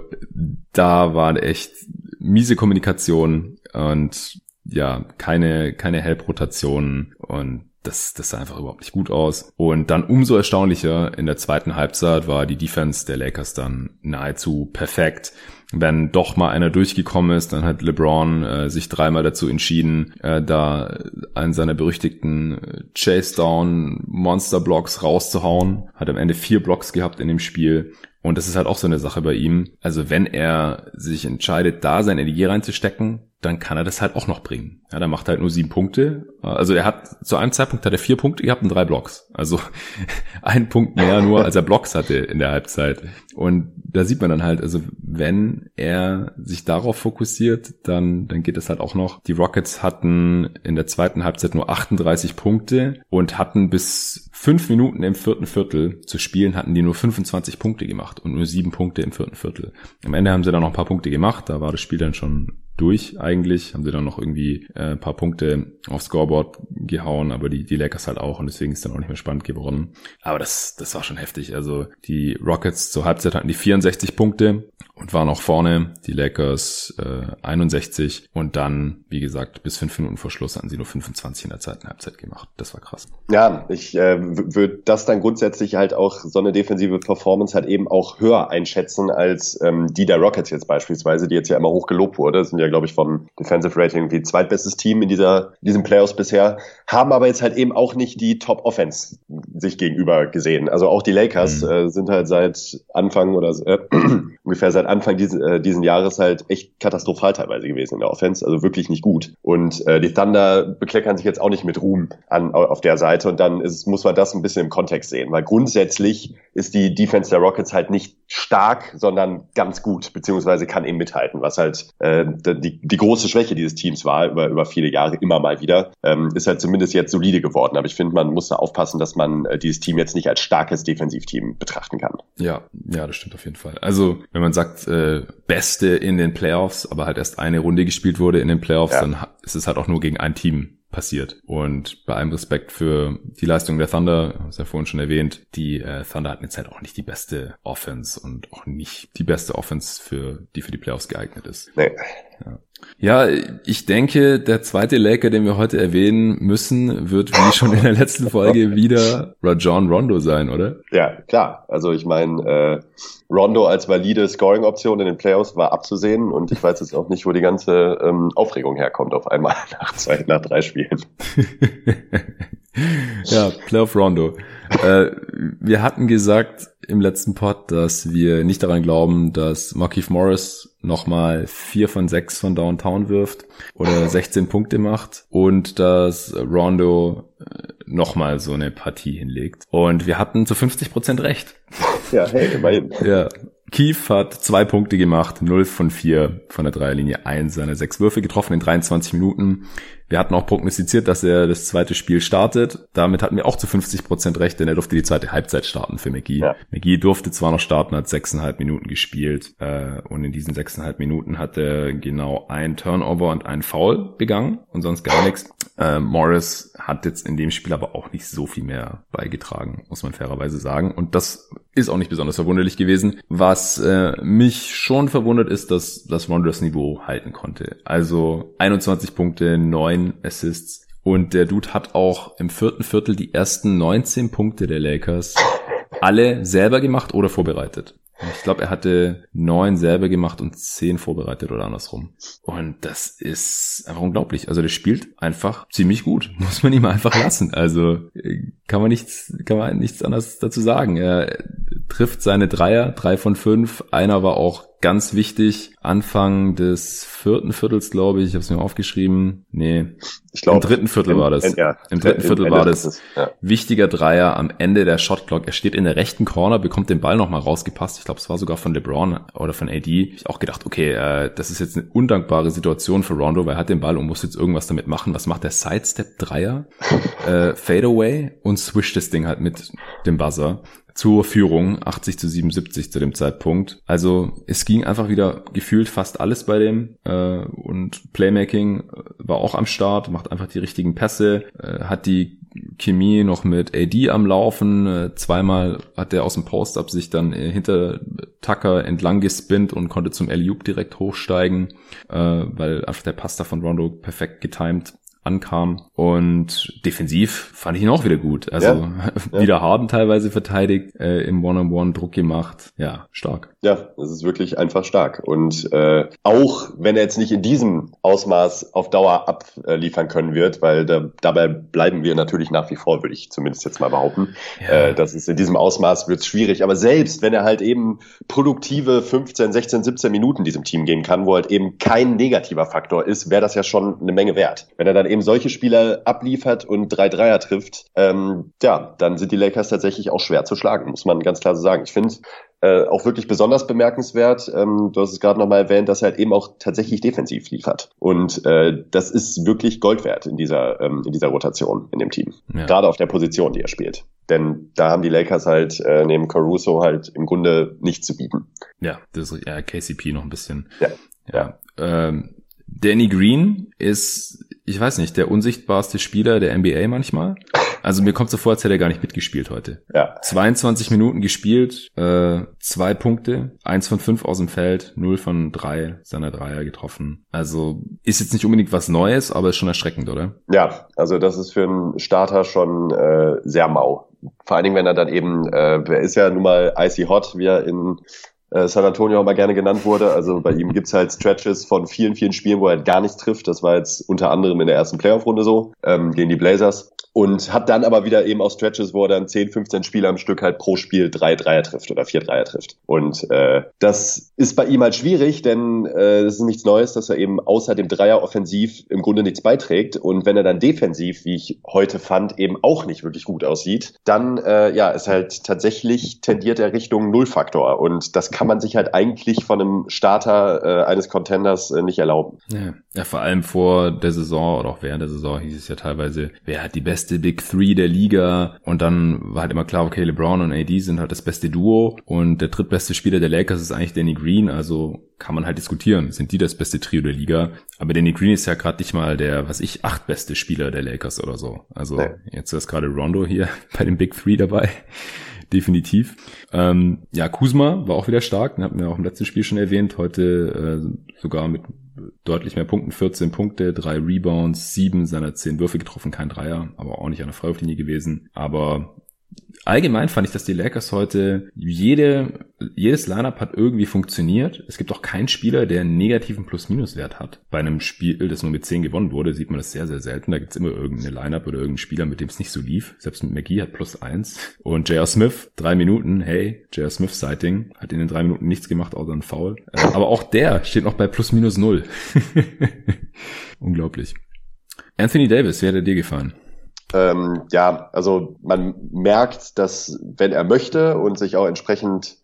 da war echt miese Kommunikation und ja, keine, keine Help-Rotationen und das, das sah einfach überhaupt nicht gut aus. Und dann umso erstaunlicher in der zweiten Halbzeit war die Defense der Lakers dann nahezu perfekt. Wenn doch mal einer durchgekommen ist, dann hat LeBron äh, sich dreimal dazu entschieden, äh, da einen seiner berüchtigten Chase Down Monster Blocks rauszuhauen. Hat am Ende vier Blocks gehabt in dem Spiel. Und das ist halt auch so eine Sache bei ihm. Also wenn er sich entscheidet, da seine Energie reinzustecken, dann kann er das halt auch noch bringen. Ja, dann macht er halt nur sieben Punkte. Also er hat zu einem Zeitpunkt hat er vier Punkte gehabt und drei Blocks. Also <laughs> ein Punkt mehr nur, als er Blocks hatte in der Halbzeit. Und da sieht man dann halt, also wenn er sich darauf fokussiert, dann, dann geht es halt auch noch. Die Rockets hatten in der zweiten Halbzeit nur 38 Punkte und hatten bis fünf Minuten im vierten Viertel zu spielen, hatten die nur 25 Punkte gemacht und nur sieben Punkte im vierten Viertel. Am Ende haben sie dann noch ein paar Punkte gemacht, da war das Spiel dann schon durch eigentlich. Haben sie dann noch irgendwie äh, paar Punkte aufs Scoreboard gehauen, aber die, die Lakers halt auch und deswegen ist dann auch nicht mehr spannend geworden. Aber das, das war schon heftig. Also die Rockets zur Halbzeit hatten die 64 Punkte und waren auch vorne. Die Lakers äh, 61 und dann, wie gesagt, bis fünf Minuten vor Schluss hatten sie nur 25 in der zweiten Halbzeit gemacht. Das war krass. Ja, ich äh, würde das dann grundsätzlich halt auch so eine defensive Performance halt eben auch höher einschätzen als ähm, die der Rockets jetzt beispielsweise, die jetzt ja immer hoch gelobt wurde. Das sind ja, glaube ich, vom Defensive Rating die zweitbestes Team in dieser in diesen Playoffs bisher, haben aber jetzt halt eben auch nicht die Top Offense sich gegenüber gesehen. Also auch die Lakers mhm. äh, sind halt seit Anfang oder äh, <clears throat> ungefähr seit Anfang diesen, äh, diesen Jahres halt echt katastrophal teilweise gewesen in der Offense, also wirklich nicht gut. Und äh, die Thunder bekleckern sich jetzt auch nicht mit Ruhm an, auf der Seite und dann ist, muss man das ein bisschen im Kontext sehen, weil grundsätzlich ist die Defense der Rockets halt nicht stark, sondern ganz gut, beziehungsweise kann eben mithalten, was halt äh, die, die große Schwäche dieses Teams war über, über viele Jahre immer mal wieder, ähm, ist halt zumindest jetzt solide geworden. Aber ich finde, man muss da aufpassen, dass man äh, dieses Team jetzt nicht als starkes Defensivteam betrachten kann. Ja, ja, das stimmt auf jeden Fall. Also wenn man sagt, äh, Beste in den Playoffs, aber halt erst eine Runde gespielt wurde in den Playoffs, ja. dann ist es halt auch nur gegen ein Team passiert. Und bei allem Respekt für die Leistung der Thunder, habe ich ja vorhin schon erwähnt, die äh, Thunder hatten jetzt halt auch nicht die beste Offense und auch nicht die beste Offense, für die für die Playoffs geeignet ist. Nee. Ja. Ja, ich denke, der zweite Laker, den wir heute erwähnen müssen, wird wie <laughs> schon in der letzten Folge wieder Rajon Rondo sein, oder? Ja, klar. Also ich meine, äh, Rondo als valide Scoring-Option in den Playoffs war abzusehen und ich weiß jetzt auch nicht, wo die ganze ähm, Aufregung herkommt auf einmal <laughs> nach zwei, nach drei Spielen. <laughs> ja, Playoff Rondo. Äh, wir hatten gesagt im letzten Pod, dass wir nicht daran glauben, dass Markeith Morris nochmal vier von sechs von Downtown wirft oder 16 Punkte macht und dass Rondo äh, nochmal so eine Partie hinlegt. Und wir hatten zu 50 Prozent recht. Ja, hey, immerhin. ja. Keith hat zwei Punkte gemacht, 0 von 4 von der Dreierlinie, eins seiner sechs Würfe getroffen in 23 Minuten. Wir hatten auch prognostiziert, dass er das zweite Spiel startet. Damit hatten wir auch zu 50 Prozent recht, denn er durfte die zweite Halbzeit starten für McGee. Ja. McGee durfte zwar noch starten, hat sechseinhalb Minuten gespielt äh, und in diesen sechseinhalb Minuten hat er genau ein Turnover und ein Foul begangen und sonst gar nichts. Äh, Morris hat jetzt in dem Spiel aber auch nicht so viel mehr beigetragen, muss man fairerweise sagen. Und das ist auch nicht besonders verwunderlich gewesen. Was äh, mich schon verwundert ist, dass, dass Rondo das Niveau halten konnte. Also 21 Punkte, 9 Assists. Und der Dude hat auch im vierten Viertel die ersten 19 Punkte der Lakers alle selber gemacht oder vorbereitet. Ich glaube, er hatte neun selber gemacht und zehn vorbereitet oder andersrum. Und das ist einfach unglaublich. Also der spielt einfach ziemlich gut. <laughs> Muss man ihm einfach lassen. Also kann man nichts, kann man nichts anderes dazu sagen. Er trifft seine Dreier, drei von fünf. Einer war auch ganz wichtig. Anfang des vierten Viertels, glaube ich, ich habe es mir aufgeschrieben. Nee, ich glaube, im dritten Viertel im, war das. In, ja, Im dritten Viertel Ende war das. Ist, ja. Wichtiger Dreier am Ende der Shotclock. Er steht in der rechten Corner, bekommt den Ball nochmal rausgepasst. Ich glaube, es war sogar von LeBron oder von AD. Ich auch gedacht, okay, äh, das ist jetzt eine undankbare Situation für Rondo, weil er hat den Ball und muss jetzt irgendwas damit machen. Was macht der Sidestep Dreier? <laughs> äh, Fadeaway und swischt das Ding halt mit dem Buzzer zur Führung, 80 zu 77 zu dem Zeitpunkt. Also es ging einfach wieder gefühlt fast alles bei dem äh, und Playmaking äh, war auch am Start, macht einfach die richtigen Pässe, äh, hat die Chemie noch mit AD am Laufen. Äh, zweimal hat er aus dem Post-Up sich dann äh, hinter Tucker entlang gespinnt und konnte zum alley direkt hochsteigen, äh, weil einfach der Pass da von Rondo perfekt getimed ankam. Und defensiv fand ich ihn auch wieder gut. Also ja, <laughs> wieder ja. Harden teilweise verteidigt, äh, im One-on-One Druck gemacht. Ja, stark. Ja, das ist wirklich einfach stark. Und äh, auch wenn er jetzt nicht in diesem Ausmaß auf Dauer abliefern können wird, weil da, dabei bleiben wir natürlich nach wie vor, würde ich zumindest jetzt mal behaupten. Ja. Äh, das ist in diesem Ausmaß wird es schwierig. Aber selbst wenn er halt eben produktive 15, 16, 17 Minuten diesem Team gehen kann, wo halt eben kein negativer Faktor ist, wäre das ja schon eine Menge wert. Wenn er dann eben solche Spieler abliefert und drei Dreier trifft, ähm, ja, dann sind die Lakers tatsächlich auch schwer zu schlagen, muss man ganz klar so sagen. Ich finde, äh, auch wirklich besonders bemerkenswert. Ähm, du hast es gerade nochmal erwähnt, dass er halt eben auch tatsächlich defensiv liefert. Und äh, das ist wirklich Gold wert in dieser, ähm, in dieser Rotation in dem Team. Ja. Gerade auf der Position, die er spielt. Denn da haben die Lakers halt äh, neben Caruso halt im Grunde nichts zu bieten. Ja, das ist ja KCP noch ein bisschen. Ja. ja. Ähm, Danny Green ist, ich weiß nicht, der unsichtbarste Spieler der NBA manchmal. Also mir kommt so vor, als hätte er gar nicht mitgespielt heute. Ja. 22 Minuten gespielt, äh, zwei Punkte, eins von fünf aus dem Feld, null von drei seiner Dreier getroffen. Also ist jetzt nicht unbedingt was Neues, aber ist schon erschreckend, oder? Ja, also das ist für einen Starter schon äh, sehr mau. Vor allen Dingen, wenn er dann eben, äh, er ist ja nun mal icy hot, wie er in äh, San Antonio auch mal gerne genannt wurde. Also bei ihm gibt's halt Stretches von vielen, vielen Spielen, wo er halt gar nichts trifft. Das war jetzt unter anderem in der ersten Playoff-Runde so ähm, gegen die Blazers und hat dann aber wieder eben auch Stretches, wo er dann 10, 15 Spiele am Stück halt pro Spiel drei Dreier trifft oder vier Dreier trifft. Und äh, das ist bei ihm halt schwierig, denn äh, das ist nichts Neues, dass er eben außer dem Dreier offensiv im Grunde nichts beiträgt. Und wenn er dann defensiv, wie ich heute fand, eben auch nicht wirklich gut aussieht, dann äh, ja, ist halt tatsächlich tendiert er Richtung Nullfaktor. Und das kann man sich halt eigentlich von einem Starter äh, eines Contenders äh, nicht erlauben. Ja. ja, vor allem vor der Saison oder auch während der Saison hieß es ja teilweise, wer hat die beste Big Three der Liga und dann war halt immer klar, okay, LeBron und AD sind halt das beste Duo und der drittbeste Spieler der Lakers ist eigentlich Danny Green, also kann man halt diskutieren, sind die das beste Trio der Liga, aber Danny Green ist ja gerade nicht mal der, was ich, acht beste Spieler der Lakers oder so. Also nee. jetzt ist gerade Rondo hier <laughs> bei den Big Three dabei definitiv. Ähm, ja, Kuzma war auch wieder stark, den hatten wir auch im letzten Spiel schon erwähnt, heute äh, sogar mit deutlich mehr Punkten, 14 Punkte, drei Rebounds, sieben seiner zehn Würfe getroffen, kein Dreier, aber auch nicht an der Freiwurflinie gewesen. Aber allgemein fand ich, dass die Lakers heute jede, jedes Lineup hat irgendwie funktioniert. Es gibt auch keinen Spieler, der einen negativen Plus-Minus-Wert hat. Bei einem Spiel, das nur mit 10 gewonnen wurde, sieht man das sehr, sehr selten. Da gibt's immer irgendeine Lineup oder irgendeinen Spieler, mit dem es nicht so lief. Selbst mit McGee hat plus eins. Und J.R. Smith, drei Minuten, hey, J.R. Smith Sighting, hat in den drei Minuten nichts gemacht, außer ein Foul. Äh, aber auch der steht noch bei plus-minus null. <laughs> Unglaublich. Anthony Davis, wie hat dir gefallen? Ähm, ja, also man merkt, dass wenn er möchte und sich auch entsprechend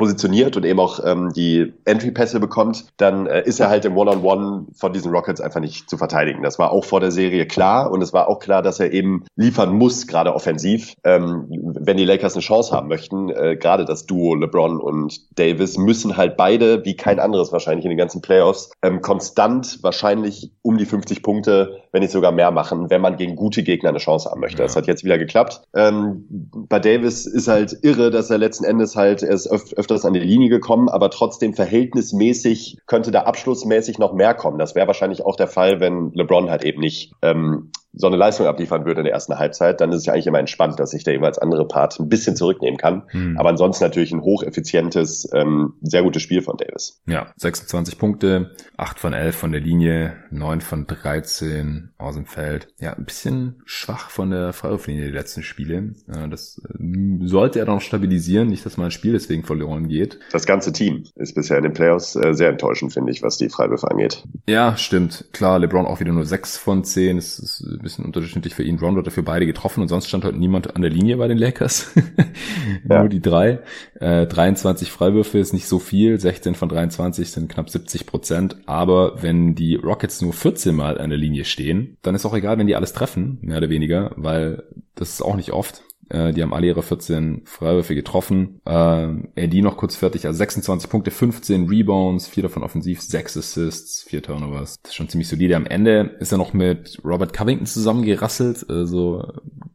positioniert und eben auch ähm, die Entry-Pässe bekommt, dann äh, ist er halt im One-on-One von diesen Rockets einfach nicht zu verteidigen. Das war auch vor der Serie klar und es war auch klar, dass er eben liefern muss, gerade offensiv, ähm, wenn die Lakers eine Chance haben möchten. Äh, gerade das Duo LeBron und Davis müssen halt beide, wie kein anderes wahrscheinlich in den ganzen Playoffs, ähm, konstant wahrscheinlich um die 50 Punkte, wenn nicht sogar mehr machen, wenn man gegen gute Gegner eine Chance haben möchte. Ja. Das hat jetzt wieder geklappt. Ähm, bei Davis ist halt irre, dass er letzten Endes halt, er ist öf öfters an die Linie gekommen, aber trotzdem verhältnismäßig könnte da abschlussmäßig noch mehr kommen. Das wäre wahrscheinlich auch der Fall, wenn LeBron halt eben nicht ähm, so eine Leistung abliefern würde in der ersten Halbzeit, dann ist es ja eigentlich immer entspannt, dass sich der jeweils andere Part ein bisschen zurücknehmen kann. Hm. Aber ansonsten natürlich ein hocheffizientes, ähm, sehr gutes Spiel von Davis. Ja, 26 Punkte, 8 von 11 von der Linie, 9 von 13 aus dem Feld. Ja, ein bisschen schwach von der Freiwurflinie die letzten Spiele. Das ähm, sollte er noch stabilisieren, nicht, dass mal ein Spiel deswegen verloren geht. Das ganze Team ist bisher in den Playoffs äh, sehr enttäuschend, finde ich, was die Freiwürfe angeht. Ja, stimmt. Klar, LeBron auch wieder nur 6 von 10. Das ist ein bisschen unterschiedlich für ihn. Rondo hat dafür beide getroffen und sonst stand heute niemand an der Linie bei den Lakers. <laughs> ja. Nur die drei. Äh, 23 Freiwürfe ist nicht so viel. 16 von 23 sind knapp 70 Prozent. Aber wenn die Rockets nur 14 Mal an der Linie stehen, dann ist auch egal, wenn die alles treffen, mehr oder weniger, weil das ist auch nicht oft. Äh, die haben alle ihre 14 Freiwürfe getroffen. Äh, AD noch kurz fertig, also 26 Punkte, 15 Rebounds, vier davon offensiv, sechs Assists, vier Turnovers. Das ist schon ziemlich solide. Am Ende ist er noch mit Robert Covington zusammengerasselt. Also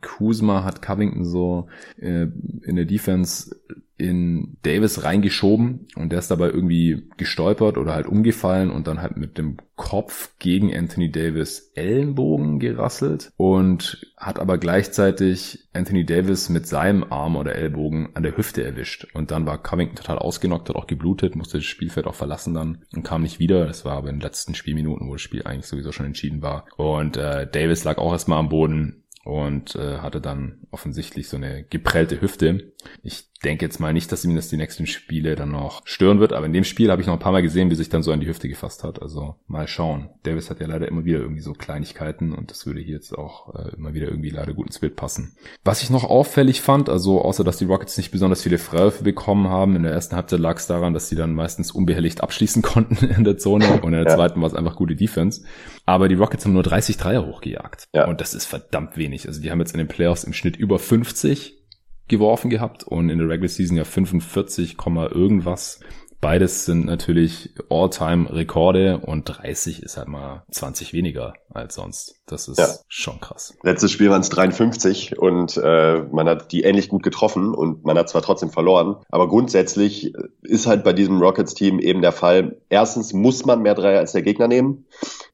Kuzma hat Covington so äh, in der Defense in Davis reingeschoben und der ist dabei irgendwie gestolpert oder halt umgefallen und dann halt mit dem Kopf gegen Anthony Davis Ellenbogen gerasselt und hat aber gleichzeitig Anthony Davis mit seinem Arm oder Ellbogen an der Hüfte erwischt und dann war Covington total ausgenockt, hat auch geblutet, musste das Spielfeld auch verlassen dann und kam nicht wieder. Das war aber in den letzten Spielminuten, wo das Spiel eigentlich sowieso schon entschieden war und äh, Davis lag auch erstmal am Boden und äh, hatte dann offensichtlich so eine geprellte Hüfte. Ich denke jetzt mal nicht, dass ihm das die nächsten Spiele dann noch stören wird, aber in dem Spiel habe ich noch ein paar Mal gesehen, wie sich dann so an die Hüfte gefasst hat. Also mal schauen. Davis hat ja leider immer wieder irgendwie so Kleinigkeiten und das würde hier jetzt auch äh, immer wieder irgendwie leider gut ins Bild passen. Was ich noch auffällig fand, also außer dass die Rockets nicht besonders viele Freiwürfe bekommen haben, in der ersten Halbzeit lag es daran, dass sie dann meistens unbehelligt abschließen <laughs> konnten in der Zone und in der ja. zweiten war es einfach gute Defense. Aber die Rockets haben nur 30 Dreier hochgejagt. Ja. Und das ist verdammt wenig. Also die haben jetzt in den Playoffs im Schnitt über 50 geworfen gehabt und in der Regular Season ja 45, irgendwas beides sind natürlich All-Time-Rekorde und 30 ist halt mal 20 weniger als sonst. Das ist ja. schon krass. Letztes Spiel waren es 53 und äh, man hat die ähnlich gut getroffen und man hat zwar trotzdem verloren, aber grundsätzlich ist halt bei diesem Rockets-Team eben der Fall, erstens muss man mehr Dreier als der Gegner nehmen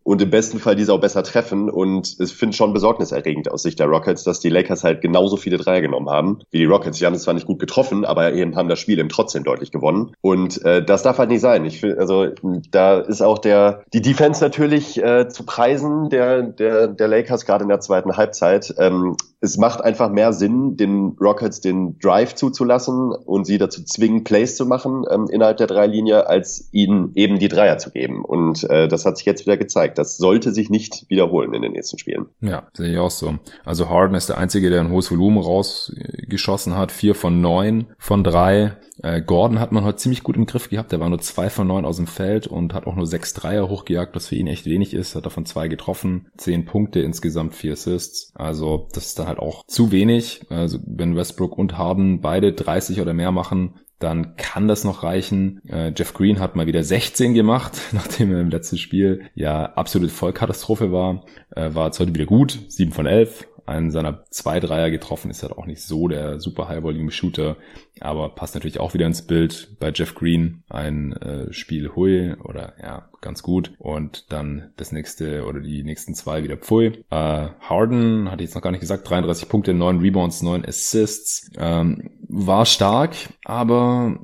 und im besten Fall diese auch besser treffen. Und ich finde schon besorgniserregend aus Sicht der Rockets, dass die Lakers halt genauso viele Dreier genommen haben wie die Rockets. Die haben es zwar nicht gut getroffen, aber eben haben das Spiel eben trotzdem deutlich gewonnen. Und äh, das darf halt nicht sein. Ich finde, also da ist auch der die Defense natürlich äh, zu preisen der der der Lakers gerade in der zweiten Halbzeit. Ähm, es macht einfach mehr Sinn, den Rockets den Drive zuzulassen und sie dazu zwingen, Plays zu machen ähm, innerhalb der Dreilinie, als ihnen eben die Dreier zu geben. Und äh, das hat sich jetzt wieder gezeigt. Das sollte sich nicht wiederholen in den nächsten Spielen. Ja, sehe ich auch so. Also Harden ist der Einzige, der ein hohes Volumen rausgeschossen hat. Vier von neun von drei. Äh, Gordon hat man heute ziemlich gut im Griff gehabt. Der war nur zwei von neun aus dem Feld und hat auch nur sechs Dreier hochgejagt, was für ihn echt wenig ist. Hat davon zwei getroffen. Zehn Punkte, insgesamt vier Assists. Also das ist dann halt auch zu wenig. Also wenn Westbrook und Harden beide 30 oder mehr machen, dann kann das noch reichen. Äh, Jeff Green hat mal wieder 16 gemacht, <laughs> nachdem er im letzten Spiel ja absolute Vollkatastrophe war. Äh, war jetzt heute wieder gut, 7 von 11, einen seiner zwei Dreier getroffen, ist halt auch nicht so der super High-Volume-Shooter, aber passt natürlich auch wieder ins Bild bei Jeff Green. Ein äh, Spiel Hui oder ja, ganz gut. Und dann das nächste oder die nächsten zwei wieder Pfui. Äh, Harden, hatte ich jetzt noch gar nicht gesagt, 33 Punkte, 9 Rebounds, 9 Assists. Ähm, war stark, aber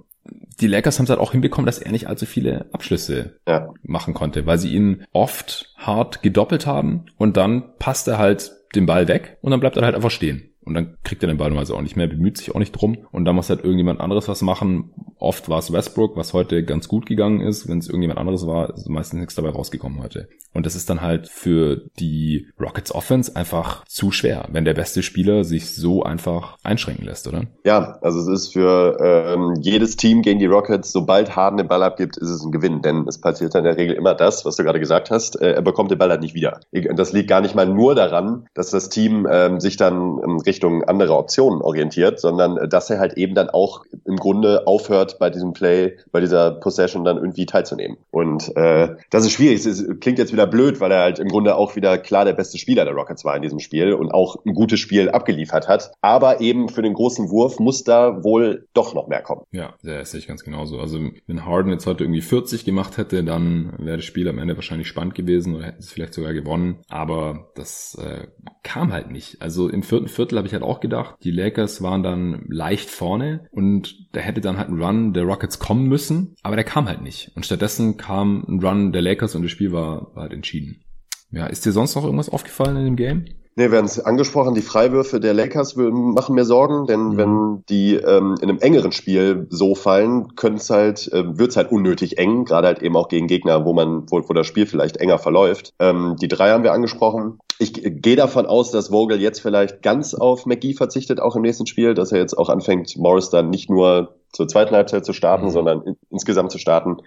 die Lakers haben es halt auch hinbekommen, dass er nicht allzu viele Abschlüsse ja. machen konnte, weil sie ihn oft hart gedoppelt haben und dann passt er halt den Ball weg und dann bleibt er halt einfach stehen. Und dann kriegt er den Ball normalerweise auch nicht mehr, bemüht sich auch nicht drum. Und dann muss halt irgendjemand anderes was machen. Oft war es Westbrook, was heute ganz gut gegangen ist. Wenn es irgendjemand anderes war, ist meistens nichts dabei rausgekommen heute. Und das ist dann halt für die Rockets Offense einfach zu schwer, wenn der beste Spieler sich so einfach einschränken lässt, oder? Ja, also es ist für ähm, jedes Team gegen die Rockets, sobald Harden den Ball abgibt, ist es ein Gewinn. Denn es passiert dann in der Regel immer das, was du gerade gesagt hast. Äh, er bekommt den Ball halt nicht wieder. Das liegt gar nicht mal nur daran, dass das Team ähm, sich dann ähm, Richtung andere Optionen orientiert, sondern äh, dass er halt eben dann auch im Grunde aufhört, bei diesem Play, bei dieser Possession dann irgendwie teilzunehmen. Und äh, das ist schwierig. Es klingt jetzt wieder blöd, weil er halt im Grunde auch wieder klar der beste Spieler der Rockets war in diesem Spiel und auch ein gutes Spiel abgeliefert hat. Aber eben für den großen Wurf muss da wohl doch noch mehr kommen. Ja, das sehe ich ganz genauso. Also wenn Harden jetzt heute irgendwie 40 gemacht hätte, dann wäre das Spiel am Ende wahrscheinlich spannend gewesen oder hätten es vielleicht sogar gewonnen. Aber das äh, kam halt nicht. Also im vierten Viertel habe ich halt auch gedacht, die Lakers waren dann leicht vorne und da hätte dann halt ein Run der Rockets kommen müssen, aber der kam halt nicht. Und stattdessen kam ein Run der Lakers und das Spiel war, war halt entschieden. Ja, ist dir sonst noch irgendwas aufgefallen in dem Game? Nee, wir haben es angesprochen, die Freiwürfe der Lakers machen mir Sorgen, denn mhm. wenn die ähm, in einem engeren Spiel so fallen, könnte es halt, äh, wird es halt unnötig eng, gerade halt eben auch gegen Gegner, wo man, wo, wo das Spiel vielleicht enger verläuft. Ähm, die drei haben wir angesprochen. Ich gehe davon aus, dass Vogel jetzt vielleicht ganz auf McGee verzichtet, auch im nächsten Spiel, dass er jetzt auch anfängt, Morris dann nicht nur zur zweiten Halbzeit zu starten, mhm. sondern in, insgesamt zu starten.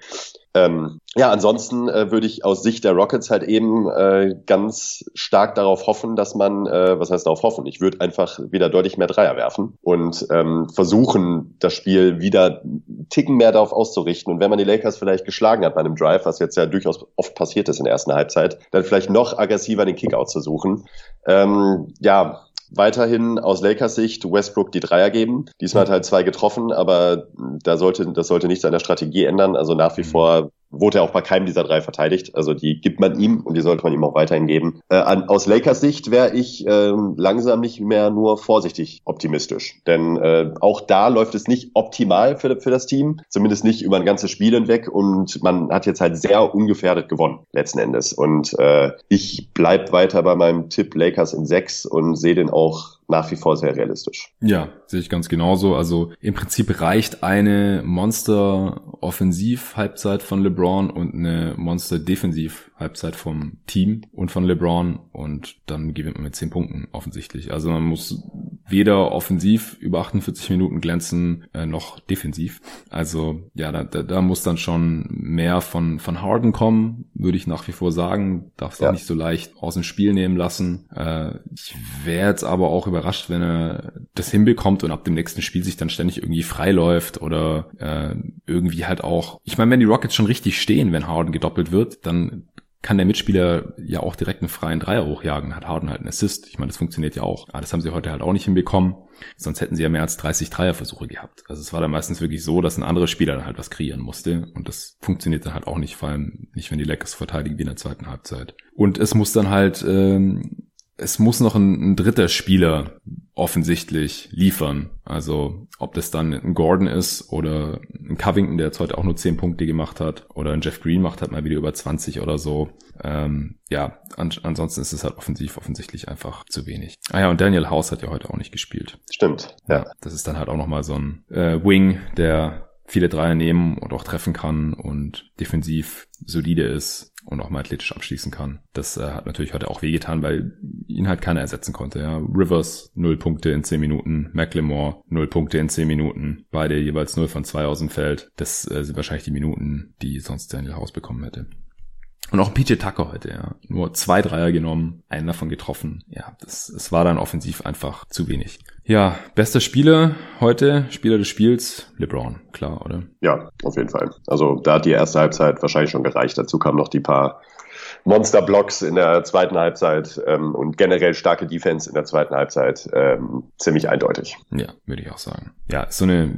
Ähm, ja, ansonsten äh, würde ich aus Sicht der Rockets halt eben äh, ganz stark darauf hoffen, dass man, äh, was heißt darauf hoffen? Ich würde einfach wieder deutlich mehr Dreier werfen und ähm, versuchen, das Spiel wieder Ticken mehr darauf auszurichten. Und wenn man die Lakers vielleicht geschlagen hat bei einem Drive, was jetzt ja durchaus oft passiert ist in der ersten Halbzeit, dann vielleicht noch aggressiver den Kickout zu suchen. Ähm, ja, weiterhin aus Lakers Sicht Westbrook die Dreier geben. Diesmal hat halt zwei getroffen, aber da sollte, das sollte nichts an der Strategie ändern. Also nach wie mhm. vor wurde er auch bei keinem dieser drei verteidigt. Also die gibt man ihm und die sollte man ihm auch weiterhin geben. Äh, an, aus Lakers Sicht wäre ich äh, langsam nicht mehr nur vorsichtig optimistisch. Denn äh, auch da läuft es nicht optimal für, für das Team, zumindest nicht über ein ganzes Spiel hinweg. Und man hat jetzt halt sehr ungefährdet gewonnen, letzten Endes. Und äh, ich bleib weiter bei meinem Tipp Lakers in sechs und sehe den auch nach wie vor sehr realistisch. Ja, sehe ich ganz genauso. Also im Prinzip reicht eine Monster-Offensiv-Halbzeit von LeBron und eine Monster-Defensiv-Halbzeit vom Team und von LeBron und dann gewinnt man mit zehn Punkten offensichtlich. Also man muss weder offensiv über 48 Minuten glänzen, äh, noch defensiv. Also ja, da, da, da muss dann schon mehr von, von Harden kommen, würde ich nach wie vor sagen. Darf es ja. auch nicht so leicht aus dem Spiel nehmen lassen. Äh, ich wäre jetzt aber auch überrascht, wenn er das hinbekommt und ab dem nächsten Spiel sich dann ständig irgendwie freiläuft oder äh, irgendwie halt auch. Ich meine, wenn die Rockets schon richtig stehen, wenn Harden gedoppelt wird, dann kann der Mitspieler ja auch direkt einen freien Dreier hochjagen, hat Harden halt einen Assist. Ich meine, das funktioniert ja auch. Aber das haben sie heute halt auch nicht hinbekommen. Sonst hätten sie ja mehr als 30 Dreierversuche gehabt. Also es war dann meistens wirklich so, dass ein anderer Spieler dann halt was kreieren musste. Und das funktioniert dann halt auch nicht, vor allem nicht, wenn die Lakers verteidigen wie in der zweiten Halbzeit. Und es muss dann halt ähm, es muss noch ein, ein, dritter Spieler offensichtlich liefern. Also ob das dann ein Gordon ist oder ein Covington, der jetzt heute auch nur 10 Punkte gemacht hat, oder ein Jeff Green macht halt mal wieder über 20 oder so. Ähm, ja, an, ansonsten ist es halt offensiv offensichtlich einfach zu wenig. Ah ja, und Daniel House hat ja heute auch nicht gespielt. Stimmt, ja. ja das ist dann halt auch nochmal so ein äh, Wing, der viele Dreier nehmen und auch treffen kann und defensiv solide ist und auch mal athletisch abschließen kann. Das äh, hat natürlich heute auch wehgetan, weil ihn halt keiner ersetzen konnte. Ja. Rivers null Punkte in zehn Minuten, McLemore null Punkte in zehn Minuten, beide jeweils 0 von zwei aus dem Feld. Das äh, sind wahrscheinlich die Minuten, die sonst Daniel House bekommen hätte. Und auch PJ Tucker heute, ja. Nur zwei Dreier genommen, einen davon getroffen. Ja, das, das war dann offensiv einfach zu wenig. Ja, bester Spieler heute, Spieler des Spiels, LeBron, klar, oder? Ja, auf jeden Fall. Also da hat die erste Halbzeit wahrscheinlich schon gereicht. Dazu kamen noch die paar Monster-Blocks in der zweiten Halbzeit ähm, und generell starke Defense in der zweiten Halbzeit ähm, ziemlich eindeutig. Ja, würde ich auch sagen. Ja, so eine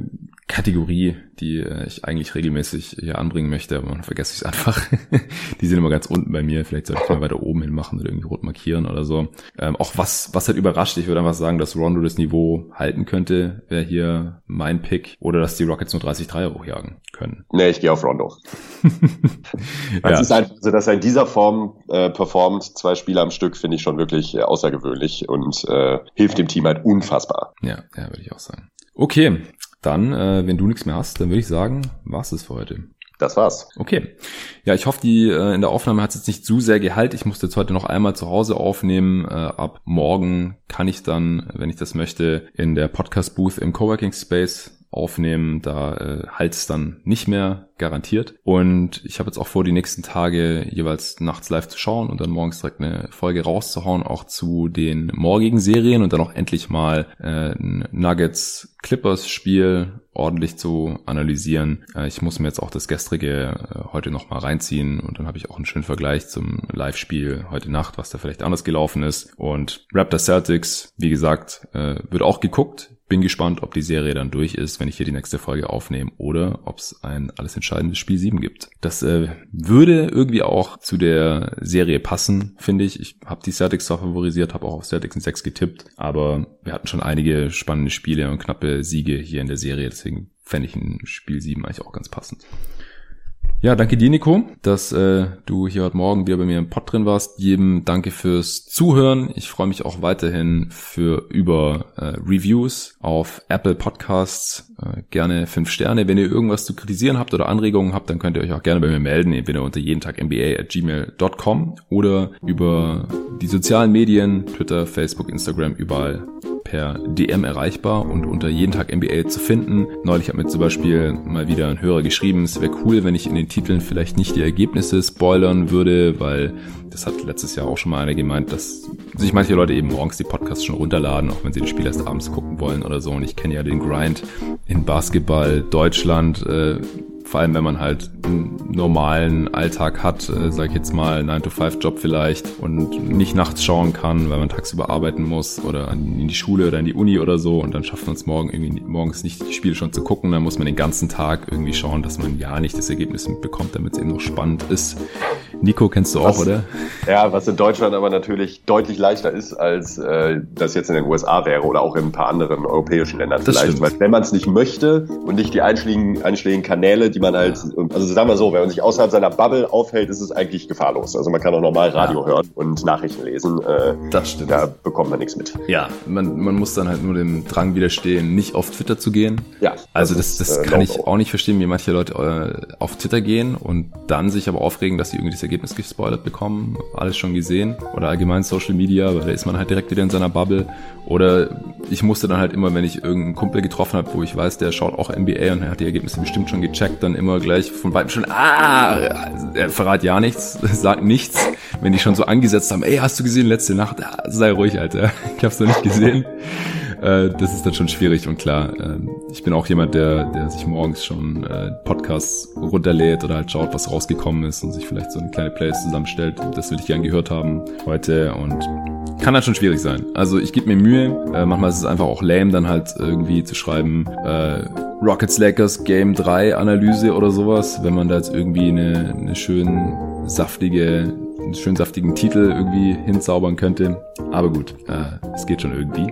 Kategorie, die äh, ich eigentlich regelmäßig hier anbringen möchte, aber man vergesse ich es einfach. <laughs> die sind immer ganz unten bei mir. Vielleicht sollte ich mal weiter oben hin machen oder irgendwie rot markieren oder so. Ähm, auch was, was halt überrascht, ich würde einfach sagen, dass Rondo das Niveau halten könnte, wäre hier mein Pick. Oder dass die Rockets nur 30 Dreier hochjagen können. Nee, ich gehe auf Rondo. <laughs> ja. Es ist einfach so, dass er in dieser Form äh, performt, zwei Spiele am Stück, finde ich schon wirklich äh, außergewöhnlich und äh, hilft dem Team halt unfassbar. Ja, ja, würde ich auch sagen. Okay, dann, äh, wenn du nichts mehr hast, dann würde ich sagen, war's es für heute. Das war's. Okay. Ja, ich hoffe, die äh, in der Aufnahme hat es jetzt nicht zu sehr Gehalt. Ich musste jetzt heute noch einmal zu Hause aufnehmen. Äh, ab morgen kann ich dann, wenn ich das möchte, in der Podcast-Booth im Coworking Space aufnehmen. Da äh, halt's dann nicht mehr garantiert. Und ich habe jetzt auch vor, die nächsten Tage jeweils nachts live zu schauen und dann morgens direkt eine Folge rauszuhauen, auch zu den morgigen Serien und dann auch endlich mal äh, Nuggets Clippers Spiel ordentlich zu analysieren. Äh, ich muss mir jetzt auch das gestrige äh, heute nochmal reinziehen und dann habe ich auch einen schönen Vergleich zum Live-Spiel heute Nacht, was da vielleicht anders gelaufen ist. Und Raptor Celtics, wie gesagt, äh, wird auch geguckt. Bin gespannt, ob die Serie dann durch ist, wenn ich hier die nächste Folge aufnehme oder ob es ein alles entscheidendes Spiel 7 gibt. Das äh, würde irgendwie auch zu der Serie passen, finde ich. Ich habe die Celtics zwar favorisiert, habe auch auf Celtics in 6 getippt, aber wir hatten schon einige spannende Spiele und knappe Siege hier in der Serie, deswegen fände ich ein Spiel 7 eigentlich auch ganz passend. Ja, danke dir, Nico, dass äh, du hier heute Morgen wieder bei mir im Pod drin warst. Jedem danke fürs Zuhören. Ich freue mich auch weiterhin für über äh, Reviews auf Apple Podcasts. Äh, gerne fünf Sterne. Wenn ihr irgendwas zu kritisieren habt oder Anregungen habt, dann könnt ihr euch auch gerne bei mir melden, entweder unter jeden Tag MBA at gmail.com oder über die sozialen Medien, Twitter, Facebook, Instagram, überall per DM erreichbar und unter jeden Tag NBA zu finden. Neulich hat mir zum Beispiel mal wieder ein Hörer geschrieben, es wäre cool, wenn ich in den Titeln vielleicht nicht die Ergebnisse spoilern würde, weil das hat letztes Jahr auch schon mal einer gemeint, dass sich manche Leute eben morgens die Podcasts schon runterladen, auch wenn sie das Spiel erst abends gucken wollen oder so. Und ich kenne ja den Grind in Basketball Deutschland. Äh, vor allem, wenn man halt einen normalen Alltag hat, äh, sag ich jetzt mal, 9-to-5-Job vielleicht und nicht nachts schauen kann, weil man tagsüber arbeiten muss oder in die Schule oder in die Uni oder so und dann schafft man es morgen irgendwie morgens nicht, die Spiele schon zu gucken. Dann muss man den ganzen Tag irgendwie schauen, dass man ja nicht das Ergebnis mitbekommt, damit es eben noch spannend ist. Nico kennst du auch, was, oder? Ja, was in Deutschland aber natürlich deutlich leichter ist, als äh, das jetzt in den USA wäre oder auch in ein paar anderen europäischen Ländern das vielleicht. Stimmt. Weil wenn man es nicht möchte und nicht die einschlägigen, einschlägigen Kanäle, die man halt, also sagen wir so, wenn man sich außerhalb seiner Bubble aufhält, ist es eigentlich gefahrlos. Also man kann auch normal Radio ja. hören und Nachrichten lesen. Äh, das stimmt. Da bekommt man nichts mit. Ja, man, man muss dann halt nur dem Drang widerstehen, nicht auf Twitter zu gehen. Ja. Also das, das, das äh, kann ich auch nicht verstehen, wie manche Leute äh, auf Twitter gehen und dann sich aber aufregen, dass sie irgendwie das Ergebnis gespoilert bekommen, alles schon gesehen oder allgemein Social Media, weil da ist man halt direkt wieder in seiner Bubble oder ich musste dann halt immer, wenn ich irgendeinen Kumpel getroffen habe, wo ich weiß, der schaut auch NBA und er hat die Ergebnisse bestimmt schon gecheckt, dann immer gleich von weitem schon, ah, er verrat ja nichts, <laughs> sagt nichts, wenn die schon so angesetzt haben, ey, hast du gesehen letzte Nacht? Ja, sei ruhig, Alter, <laughs> ich hab's noch nicht gesehen. Äh, das ist dann schon schwierig und klar, äh, ich bin auch jemand, der, der sich morgens schon äh, Podcasts runterlädt oder halt schaut, was rausgekommen ist und sich vielleicht so eine kleine Playlist zusammenstellt. Das würde ich gern gehört haben heute und kann halt schon schwierig sein. Also ich gebe mir Mühe. Äh, manchmal ist es einfach auch lame, dann halt irgendwie zu schreiben, äh, Rockets Lakers Game 3 Analyse oder sowas, wenn man da jetzt irgendwie eine, eine schön saftige, einen schön saftigen Titel irgendwie hinzaubern könnte. Aber gut, äh, es geht schon irgendwie.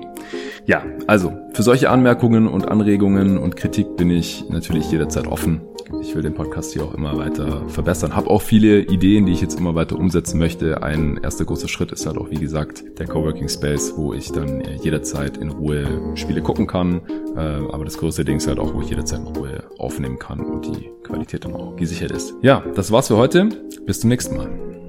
Ja, also für solche Anmerkungen und Anregungen und Kritik bin ich natürlich jederzeit offen. Ich will den Podcast hier auch immer weiter verbessern. Habe auch viele Ideen, die ich jetzt immer weiter umsetzen möchte. Ein erster großer Schritt ist halt auch, wie gesagt, der Coworking Space, wo ich dann jederzeit in Ruhe Spiele gucken kann. Äh, aber das größte Ding ist halt auch, wo ich jederzeit in Ruhe aufnehmen kann und die Qualität dann auch gesichert ist. Ja, das war's für heute. Bis zum nächsten Mal.